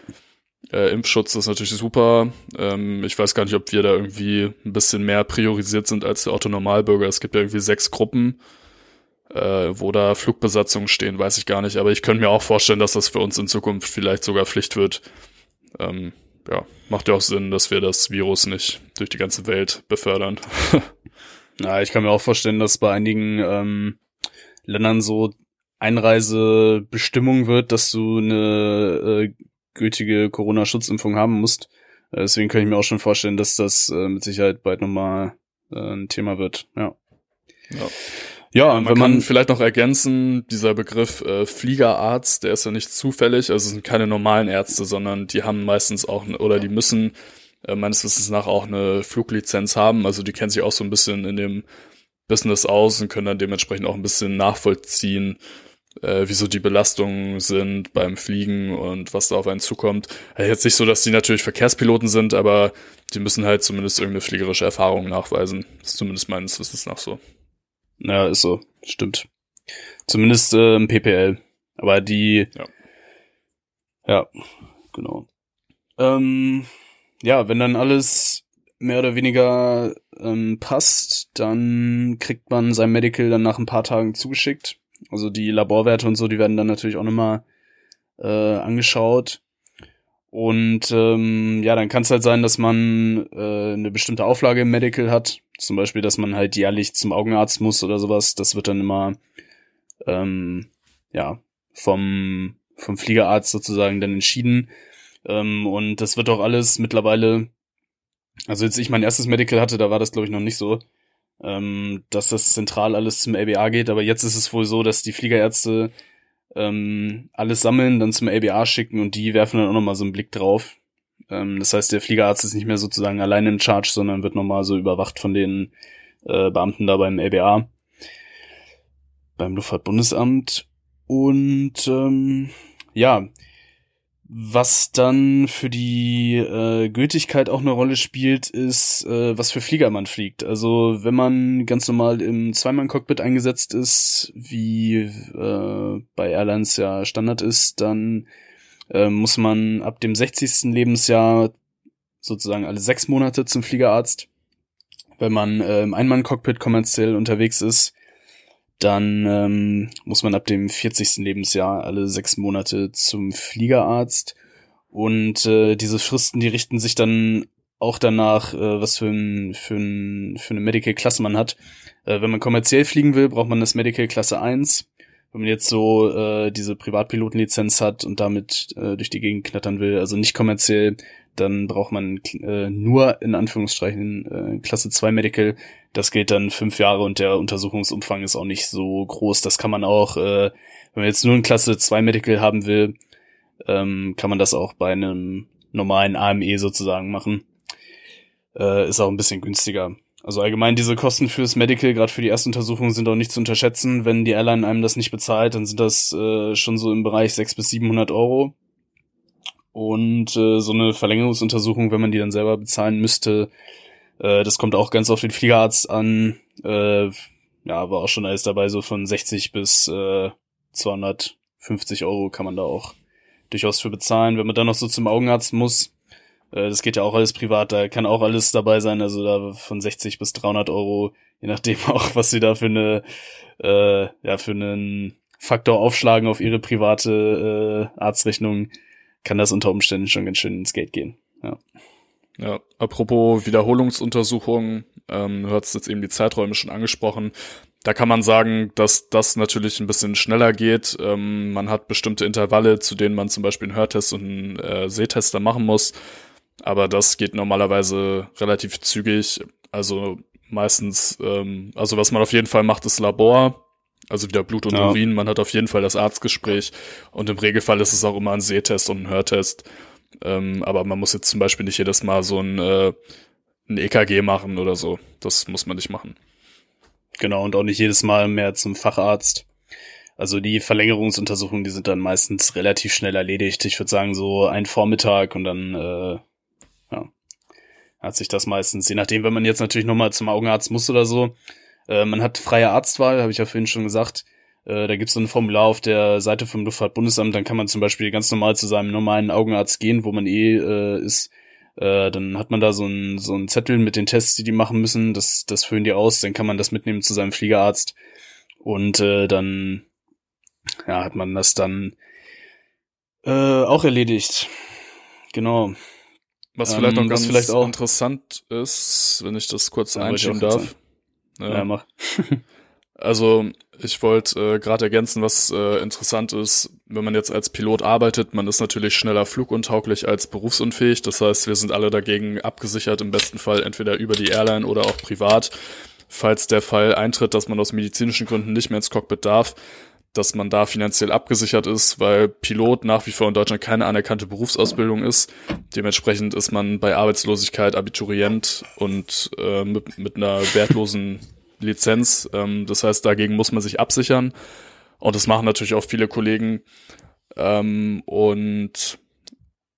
äh, Impfschutz, das ist natürlich super. Ähm, ich weiß gar nicht, ob wir da irgendwie ein bisschen mehr priorisiert sind als der Otto Normalbürger. Es gibt ja irgendwie sechs Gruppen, äh, wo da Flugbesatzungen stehen, weiß ich gar nicht. Aber ich könnte mir auch vorstellen, dass das für uns in Zukunft vielleicht sogar Pflicht wird. Ähm, ja, macht ja auch Sinn, dass wir das Virus nicht durch die ganze Welt befördern. Ja, ich kann mir auch vorstellen, dass bei einigen ähm, Ländern so Einreisebestimmung wird, dass du eine äh, gültige Corona-Schutzimpfung haben musst. Äh, deswegen kann ich mir auch schon vorstellen, dass das äh, mit Sicherheit bald nochmal äh, ein Thema wird. Ja. Ja. Ja, Man und wenn kann man vielleicht noch ergänzen, dieser Begriff äh, Fliegerarzt, der ist ja nicht zufällig, also es sind keine normalen Ärzte, sondern die haben meistens auch, oder die müssen äh, meines Wissens nach auch eine Fluglizenz haben, also die kennen sich auch so ein bisschen in dem Business aus und können dann dementsprechend auch ein bisschen nachvollziehen, äh, wieso die Belastungen sind beim Fliegen und was da auf einen zukommt. Also jetzt nicht so, dass die natürlich Verkehrspiloten sind, aber die müssen halt zumindest irgendeine fliegerische Erfahrung nachweisen. Das ist zumindest meines Wissens nach so. Ja, ist so. Stimmt. Zumindest äh, im PPL. Aber die. Ja. Ja, genau. Ähm, ja, wenn dann alles mehr oder weniger ähm, passt, dann kriegt man sein Medical dann nach ein paar Tagen zugeschickt. Also die Laborwerte und so, die werden dann natürlich auch nochmal äh, angeschaut. Und ähm, ja, dann kann es halt sein, dass man äh, eine bestimmte Auflage im Medical hat. Zum Beispiel, dass man halt jährlich zum Augenarzt muss oder sowas. Das wird dann immer ähm, ja vom vom Fliegerarzt sozusagen dann entschieden. Ähm, und das wird auch alles mittlerweile. Also jetzt ich mein erstes Medical hatte, da war das glaube ich noch nicht so, ähm, dass das zentral alles zum LBA geht. Aber jetzt ist es wohl so, dass die Fliegerärzte ähm, alles sammeln, dann zum LBA schicken und die werfen dann auch nochmal so einen Blick drauf. Ähm, das heißt, der Fliegerarzt ist nicht mehr sozusagen alleine in Charge, sondern wird nochmal so überwacht von den äh, Beamten da beim LBA, beim Luftfahrtbundesamt. Und ähm, ja, was dann für die äh, Gültigkeit auch eine Rolle spielt, ist, äh, was für Flieger man fliegt. Also wenn man ganz normal im Zweimann-Cockpit eingesetzt ist, wie äh, bei Airlines ja Standard ist, dann äh, muss man ab dem 60. Lebensjahr sozusagen alle sechs Monate zum Fliegerarzt. Wenn man äh, im Einmann-Cockpit kommerziell unterwegs ist, dann ähm, muss man ab dem 40. Lebensjahr alle sechs Monate zum Fliegerarzt. Und äh, diese Fristen, die richten sich dann auch danach, äh, was für, ein, für, ein, für eine Medical-Klasse man hat. Äh, wenn man kommerziell fliegen will, braucht man das Medical Klasse 1. Wenn man jetzt so äh, diese Privatpilotenlizenz hat und damit äh, durch die Gegend knattern will, also nicht kommerziell, dann braucht man äh, nur in Anführungsstrichen äh, Klasse 2 Medical. Das gilt dann fünf Jahre und der Untersuchungsumfang ist auch nicht so groß. Das kann man auch, äh, wenn man jetzt nur ein Klasse 2 Medical haben will, ähm, kann man das auch bei einem normalen AME sozusagen machen. Äh, ist auch ein bisschen günstiger. Also allgemein diese Kosten fürs Medical, gerade für die Erstuntersuchung, sind auch nicht zu unterschätzen. Wenn die Airline einem das nicht bezahlt, dann sind das äh, schon so im Bereich 600 bis 700 Euro. Und äh, so eine Verlängerungsuntersuchung, wenn man die dann selber bezahlen müsste, äh, das kommt auch ganz auf den Fliegerarzt an. Äh, ja, war auch schon alles dabei, so von 60 bis äh, 250 Euro kann man da auch durchaus für bezahlen. Wenn man dann noch so zum Augenarzt muss, das geht ja auch alles privat, da kann auch alles dabei sein, also da von 60 bis 300 Euro, je nachdem auch, was sie da für eine, äh, ja, für einen Faktor aufschlagen auf ihre private äh, Arztrechnung, kann das unter Umständen schon ganz schön ins Geld gehen. Ja. Ja, apropos Wiederholungsuntersuchungen, ähm, du hast jetzt eben die Zeiträume schon angesprochen. Da kann man sagen, dass das natürlich ein bisschen schneller geht. Ähm, man hat bestimmte Intervalle, zu denen man zum Beispiel einen Hörtest und einen äh, Sehtest machen muss. Aber das geht normalerweise relativ zügig. Also meistens, ähm, also was man auf jeden Fall macht, ist Labor. Also wieder Blut und Ja. Urin. Man hat auf jeden Fall das Arztgespräch. Und im Regelfall ist es auch immer ein Sehtest und ein Hörtest. Ähm, aber man muss jetzt zum Beispiel nicht jedes Mal so ein, äh, ein EKG machen oder so. Das muss man nicht machen. Genau, und auch nicht jedes Mal mehr zum Facharzt. Also die Verlängerungsuntersuchungen, die sind dann meistens relativ schnell erledigt. Ich würde sagen, so ein Vormittag und dann äh, hat sich das meistens, je nachdem, wenn man jetzt natürlich nochmal zum Augenarzt muss oder so. Äh, man hat freie Arztwahl, habe ich ja vorhin schon gesagt. Äh, da gibt's so ein Formular auf der Seite vom Luftfahrtbundesamt, dann kann man zum Beispiel ganz normal zu seinem normalen Augenarzt gehen, wo man eh äh, ist. Äh, dann hat man da so ein so ein Zettel mit den Tests, die die machen müssen. Das, das füllen die aus, dann kann man das mitnehmen zu seinem Fliegerarzt. Und äh, dann ja, hat man das dann äh, auch erledigt. Genau. Was vielleicht Ähm, noch was ganz vielleicht auch- interessant ist, wenn ich das kurz Ja, einschieben darf. Ja, Ja. mach. Also ich wollte äh, gerade ergänzen, was äh, interessant ist, wenn man jetzt als Pilot arbeitet, man ist natürlich schneller fluguntauglich als berufsunfähig. Das heißt, wir sind alle dagegen abgesichert, im besten Fall entweder über die Airline oder auch privat. Falls der Fall eintritt, dass man aus medizinischen Gründen nicht mehr ins Cockpit darf, dass man da finanziell abgesichert ist, weil Pilot nach wie vor in Deutschland keine anerkannte Berufsausbildung ist. Dementsprechend ist man bei Arbeitslosigkeit Abiturient und äh, mit, mit einer wertlosen Lizenz. Ähm, das heißt, dagegen muss man sich absichern. Und das machen natürlich auch viele Kollegen. Ähm, und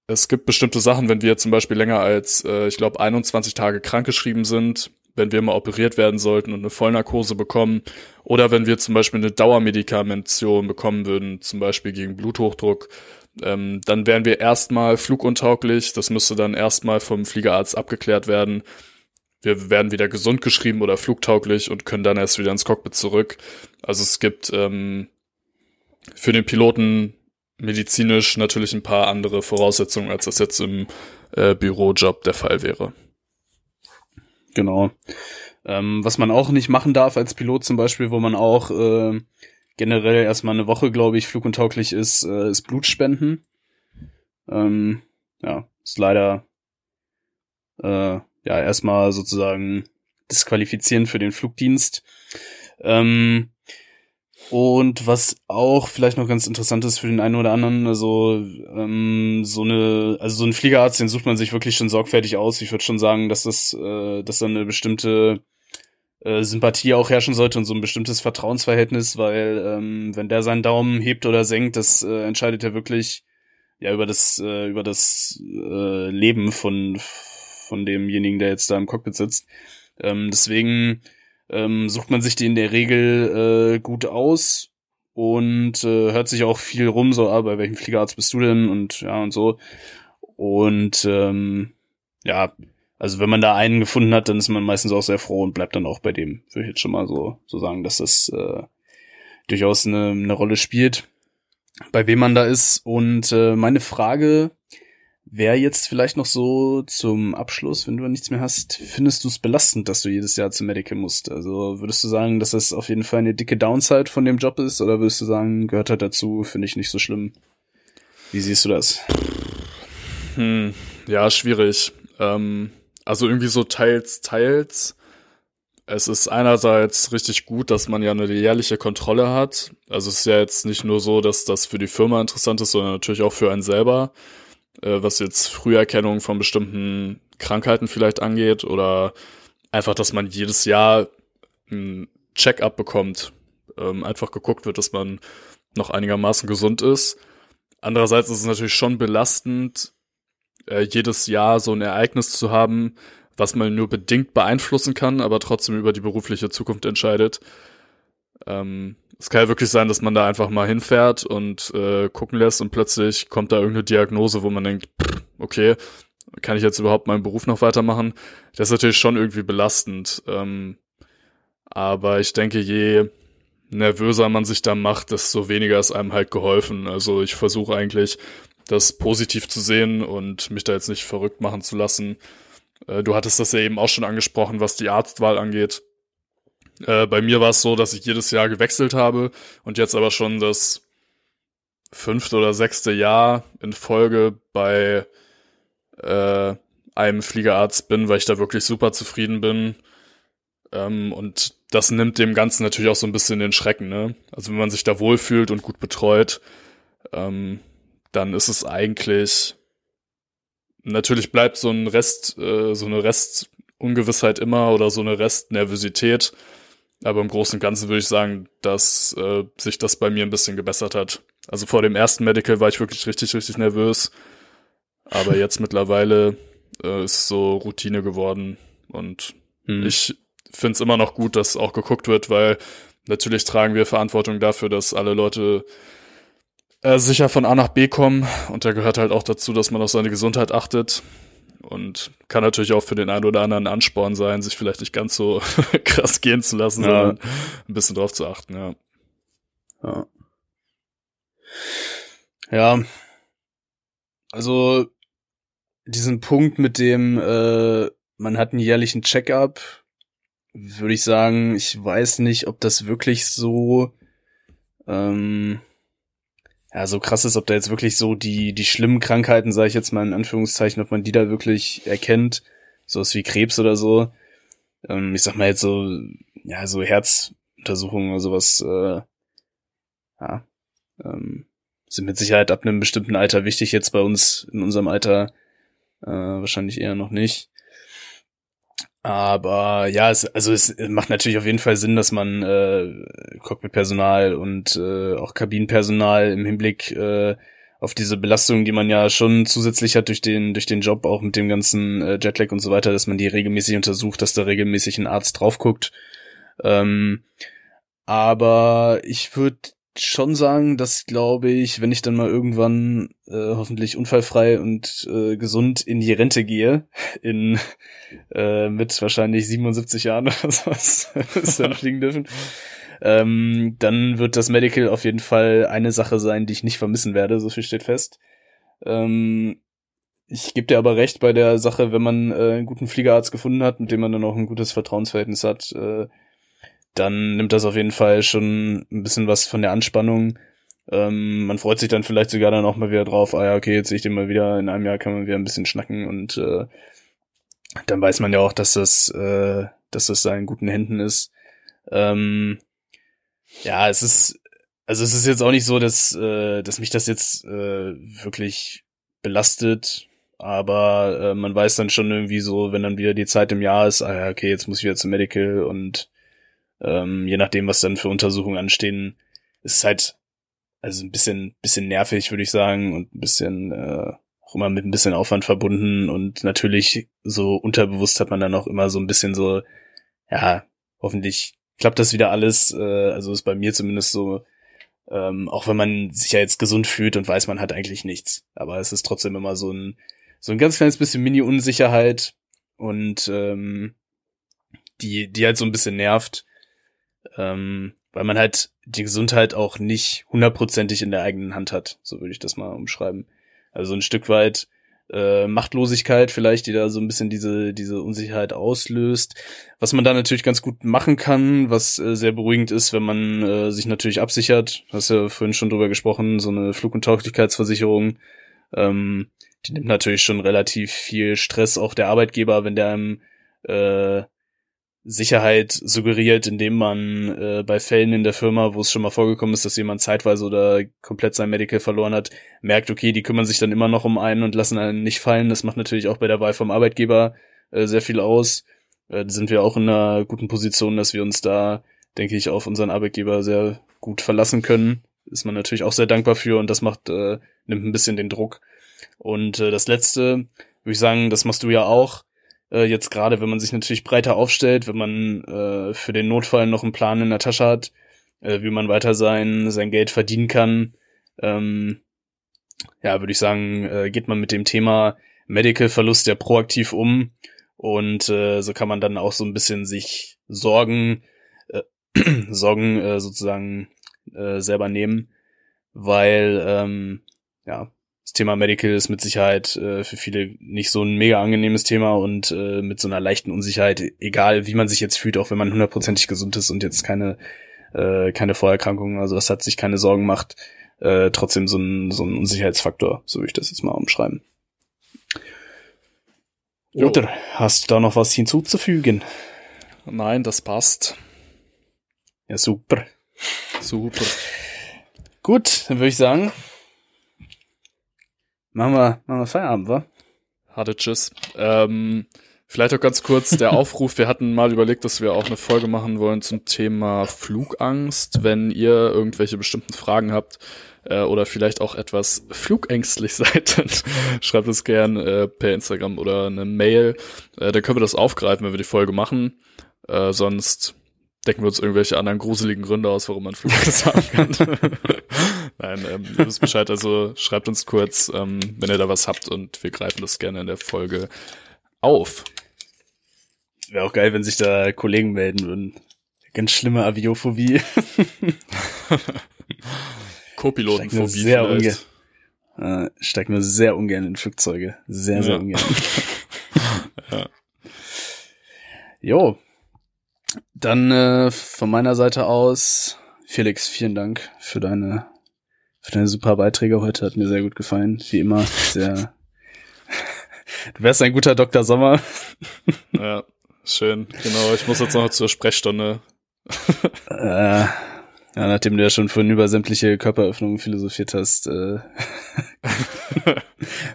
es gibt bestimmte Sachen, wenn wir zum Beispiel länger als, äh, ich glaube, 21 Tage krankgeschrieben sind, wenn wir mal operiert werden sollten und eine Vollnarkose bekommen, oder wenn wir zum Beispiel eine Dauermedikamentation bekommen würden, zum Beispiel gegen Bluthochdruck, ähm, dann wären wir erstmal fluguntauglich. Das müsste dann erstmal vom Fliegerarzt abgeklärt werden. Wir werden wieder gesund geschrieben oder flugtauglich und können dann erst wieder ins Cockpit zurück. Also es gibt ähm, für den Piloten medizinisch natürlich ein paar andere Voraussetzungen, als das jetzt im äh, Bürojob der Fall wäre. Genau. Ähm, was man auch nicht machen darf als Pilot zum Beispiel, wo man auch äh, generell erstmal eine Woche, glaube ich, fluguntauglich ist, äh, ist Blutspenden. Ähm, ja, ist leider äh, ja erstmal sozusagen disqualifizierend für den Flugdienst. Ähm, und was auch vielleicht noch ganz interessant ist für den einen oder anderen, also ähm, so eine, also so ein Fliegerarzt, den sucht man sich wirklich schon sorgfältig aus. Ich würde schon sagen, dass das, äh, dass da eine bestimmte äh, Sympathie auch herrschen sollte und so ein bestimmtes Vertrauensverhältnis, weil ähm, wenn der seinen Daumen hebt oder senkt, das äh, entscheidet ja wirklich ja über das äh, über das äh, Leben von von demjenigen, der jetzt da im Cockpit sitzt. Ähm, deswegen ähm, sucht man sich die in der Regel äh, gut aus und äh, hört sich auch viel rum, so, ah, bei welchem Fliegerarzt bist du denn und ja und so. Und ähm, ja, also wenn man da einen gefunden hat, dann ist man meistens auch sehr froh und bleibt dann auch bei dem. Würde ich jetzt schon mal so, so sagen, dass das äh, durchaus eine, eine Rolle spielt, bei wem man da ist. Und äh, meine Frage wäre jetzt vielleicht noch so zum Abschluss, wenn du nichts mehr hast, findest du es belastend, dass du jedes Jahr zum Medical musst? Also würdest du sagen, dass das auf jeden Fall eine dicke Downside von dem Job ist oder würdest du sagen, gehört halt dazu, finde ich nicht so schlimm? Wie siehst du das? Hm, ja, schwierig. Ähm, also irgendwie so teils, teils. Es ist einerseits richtig gut, dass man ja eine jährliche Kontrolle hat. Also es ist ja jetzt nicht nur so, dass das für die Firma interessant ist, sondern natürlich auch für einen selber, äh, was jetzt Früherkennung von bestimmten Krankheiten vielleicht angeht oder einfach, dass man jedes Jahr ein Check-up bekommt. Ähm, einfach geguckt wird, dass man noch einigermaßen gesund ist. Andererseits ist es natürlich schon belastend, äh, jedes Jahr so ein Ereignis zu haben, was man nur bedingt beeinflussen kann, aber trotzdem über die berufliche Zukunft entscheidet. Ähm, es kann ja wirklich sein, dass man da einfach mal hinfährt und äh, gucken lässt und plötzlich kommt da irgendeine Diagnose, wo man denkt, okay, kann ich jetzt überhaupt meinen Beruf noch weitermachen? Das ist natürlich schon irgendwie belastend. Ähm, aber ich denke, je nervöser man sich da macht, desto weniger ist einem halt geholfen. Also ich versuche eigentlich, das positiv zu sehen und mich da jetzt nicht verrückt machen zu lassen. Äh, du hattest das ja eben auch schon angesprochen, was die Arztwahl angeht. Äh, bei mir war es so, dass ich jedes Jahr gewechselt habe und jetzt aber schon das fünfte oder sechste Jahr in Folge bei äh, einem Fliegerarzt bin, weil ich da wirklich super zufrieden bin. Ähm, und das nimmt dem Ganzen natürlich auch so ein bisschen den Schrecken, ne? Also wenn man sich da wohlfühlt und gut betreut, ähm, dann ist es eigentlich natürlich bleibt so ein Rest, äh, so eine Restungewissheit immer oder so eine Restnervosität. Aber im Großen und Ganzen würde ich sagen, dass äh, sich das bei mir ein bisschen gebessert hat. Also vor dem ersten Medical war ich wirklich richtig, richtig nervös. Aber jetzt mittlerweile äh, ist so Routine geworden. Und Hm. ich finde es immer noch gut, dass auch geguckt wird, weil natürlich tragen wir Verantwortung dafür, dass alle Leute äh, sicher von A nach B kommen. Und da gehört halt auch dazu, dass man auf seine Gesundheit achtet. Und kann natürlich auch für den einen oder anderen Ansporn sein, sich vielleicht nicht ganz so krass gehen zu lassen, Ja. sondern ein bisschen drauf zu achten, ja. Ja. Ja. Also diesen Punkt mit dem, äh, man hat einen jährlichen Check-up, würde ich sagen, ich weiß nicht, ob das wirklich so, ähm, ja, so krass ist, ob da jetzt wirklich so die, die schlimmen Krankheiten, sage ich jetzt mal in Anführungszeichen, ob man die da wirklich erkennt, sowas wie Krebs oder so. Ähm, ich sag mal jetzt so, ja, so Herzuntersuchungen oder sowas, äh, ja, ähm, sind mit Sicherheit ab einem bestimmten Alter wichtig. Jetzt bei uns in unserem Alter äh, wahrscheinlich eher noch nicht. Aber ja, es, also es macht natürlich auf jeden Fall Sinn, dass man äh, Cockpit-Personal und äh, auch Kabinenpersonal im Hinblick äh, auf diese Belastung, die man ja schon zusätzlich hat durch den durch den Job, auch mit dem ganzen äh, Jetlag und so weiter, dass man die regelmäßig untersucht, dass da regelmäßig ein Arzt drauf guckt. Ähm, aber ich würde schon sagen, dass glaube ich, wenn ich dann mal irgendwann äh, hoffentlich unfallfrei und äh, gesund in die Rente gehe, in äh, mit wahrscheinlich 77 Jahren oder sowas, dann fliegen dürfen, ähm, dann wird das Medical auf jeden Fall eine Sache sein, die ich nicht vermissen werde, so viel steht fest. Ähm, ich gebe dir aber recht bei der Sache, wenn man äh, einen guten Fliegerarzt gefunden hat, mit dem man dann auch ein gutes Vertrauensverhältnis hat, äh, dann nimmt das auf jeden Fall schon ein bisschen was von der Anspannung. Ähm, man freut sich dann vielleicht sogar dann auch mal wieder drauf, ah ja, okay, jetzt sehe ich den mal wieder, in einem Jahr kann man wieder ein bisschen schnacken und äh, dann weiß man ja auch, dass das, äh, dass das da in guten Händen ist. Ähm, ja, es ist, also es ist jetzt auch nicht so, dass, äh, dass mich das jetzt äh, wirklich belastet, aber äh, man weiß dann schon irgendwie so, wenn dann wieder die Zeit im Jahr ist, ah ja, okay, jetzt muss ich wieder zum Medical und ähm, je nachdem, was dann für Untersuchungen anstehen, ist es halt also ein bisschen, bisschen nervig, würde ich sagen, und ein bisschen äh, auch immer mit ein bisschen Aufwand verbunden. Und natürlich so unterbewusst hat man dann auch immer so ein bisschen so, ja, hoffentlich klappt das wieder alles. Äh, also ist bei mir zumindest so, ähm, auch wenn man sich ja jetzt gesund fühlt und weiß, man hat eigentlich nichts, aber es ist trotzdem immer so ein so ein ganz kleines bisschen Mini-Unsicherheit und ähm, die die halt so ein bisschen nervt ähm, weil man halt die Gesundheit auch nicht hundertprozentig in der eigenen Hand hat, so würde ich das mal umschreiben. Also ein Stück weit äh, Machtlosigkeit vielleicht, die da so ein bisschen diese diese Unsicherheit auslöst. Was man da natürlich ganz gut machen kann, was äh, sehr beruhigend ist, wenn man äh, sich natürlich absichert. Hast ja vorhin schon drüber gesprochen, so eine Flug- und Tauglichkeitsversicherung. Ähm, die nimmt natürlich schon relativ viel Stress auch der Arbeitgeber, wenn der einem äh, Sicherheit suggeriert, indem man äh, bei Fällen in der Firma, wo es schon mal vorgekommen ist, dass jemand zeitweise oder komplett sein Medical verloren hat, merkt, okay, die kümmern sich dann immer noch um einen und lassen einen nicht fallen. Das macht natürlich auch bei der Wahl vom Arbeitgeber äh, sehr viel aus. Äh, sind wir auch in einer guten Position, dass wir uns da, denke ich, auf unseren Arbeitgeber sehr gut verlassen können. Ist man natürlich auch sehr dankbar für und das macht, äh, nimmt ein bisschen den Druck. Und äh, das letzte, würde ich sagen, das machst du ja auch äh, jetzt gerade, wenn man sich natürlich breiter aufstellt, wenn man äh, für den Notfall noch einen Plan in der Tasche hat, äh, wie man weiter sein, sein Geld verdienen kann, ähm, ja, würde ich sagen, äh, geht man mit dem Thema Medical-Verlust ja proaktiv um und äh, so kann man dann auch so ein bisschen sich Sorgen, äh, Sorgen äh, sozusagen äh, selber nehmen, weil ähm, ja, das Thema Medical ist mit Sicherheit äh, für viele nicht so ein mega angenehmes Thema und äh, mit so einer leichten Unsicherheit, egal wie man sich jetzt fühlt, auch wenn man hundertprozentig gesund ist und jetzt keine, äh, keine Vorerkrankungen, also das hat sich keine Sorgen macht, äh, trotzdem so ein, so ein Unsicherheitsfaktor, so würde ich das jetzt mal umschreiben. Oder hast du da noch was hinzuzufügen? Nein, das passt. Ja, super. Super. Gut, dann würde ich sagen, machen wir, machen wir Feierabend, wa? Hatte Tschüss. Ähm, Vielleicht auch ganz kurz der Aufruf. Wir hatten mal überlegt, dass wir auch eine Folge machen wollen zum Thema Flugangst. Wenn ihr irgendwelche bestimmten Fragen habt äh, oder vielleicht auch etwas flugängstlich seid, dann schreibt es gern äh, per Instagram oder eine Mail. Äh, dann können wir das aufgreifen, wenn wir die Folge machen. Äh, sonst decken wir uns irgendwelche anderen gruseligen Gründe aus, warum man Flugangst haben kann. Nein, ähm, ihr wisst Bescheid. Also schreibt uns kurz, ähm, wenn ihr da was habt und wir greifen das gerne in der Folge auf. Wäre auch geil, wenn sich da Kollegen melden würden. Ganz schlimme Aviophobie. Co-Pilotenphobie sehr vielleicht. ungern. Äh, steigt nur sehr ungern in Flugzeuge. Sehr, sehr Ja. ungern. Ja. Jo. Dann äh, von meiner Seite aus, Felix, vielen Dank für deine für deine super Beiträge heute. Hat mir sehr gut gefallen. Wie immer, sehr. du wärst ein guter Dr. Sommer. Ja, schön. Genau, ich muss jetzt noch zur Sprechstunde. Äh, ja, nachdem du ja schon vorhin über sämtliche Körperöffnungen philosophiert hast, äh,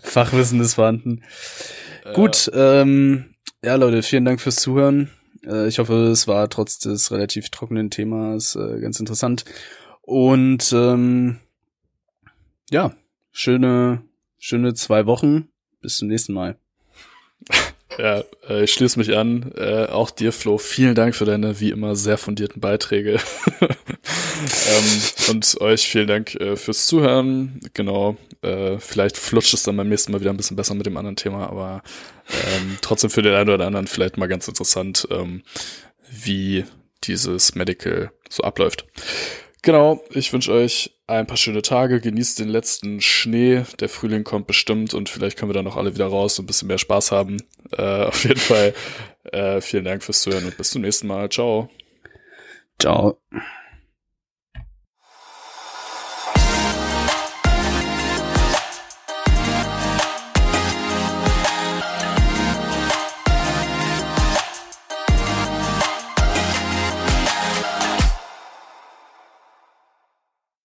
Fachwissen ist vorhanden. Gut, ähm, ja Leute, vielen Dank fürs Zuhören. Äh, ich hoffe, es war trotz des relativ trockenen Themas äh, ganz interessant. Und ähm, ja, schöne, schöne zwei Wochen. Bis zum nächsten Mal. Ja, äh, ich schließe mich an. Äh, auch dir, Flo, vielen Dank für deine wie immer sehr fundierten Beiträge. ähm, und euch vielen Dank äh, fürs Zuhören. Genau, äh, vielleicht flutscht es dann beim nächsten Mal wieder ein bisschen besser mit dem anderen Thema, aber ähm, trotzdem für den einen oder anderen vielleicht mal ganz interessant, ähm, wie dieses Medical so abläuft. Genau, ich wünsche euch ein paar schöne Tage, genießt den letzten Schnee, der Frühling kommt bestimmt und vielleicht können wir dann noch alle wieder raus und ein bisschen mehr Spaß haben. Äh, auf jeden Fall äh, vielen Dank fürs Zuhören und bis zum nächsten Mal. Ciao. Ciao.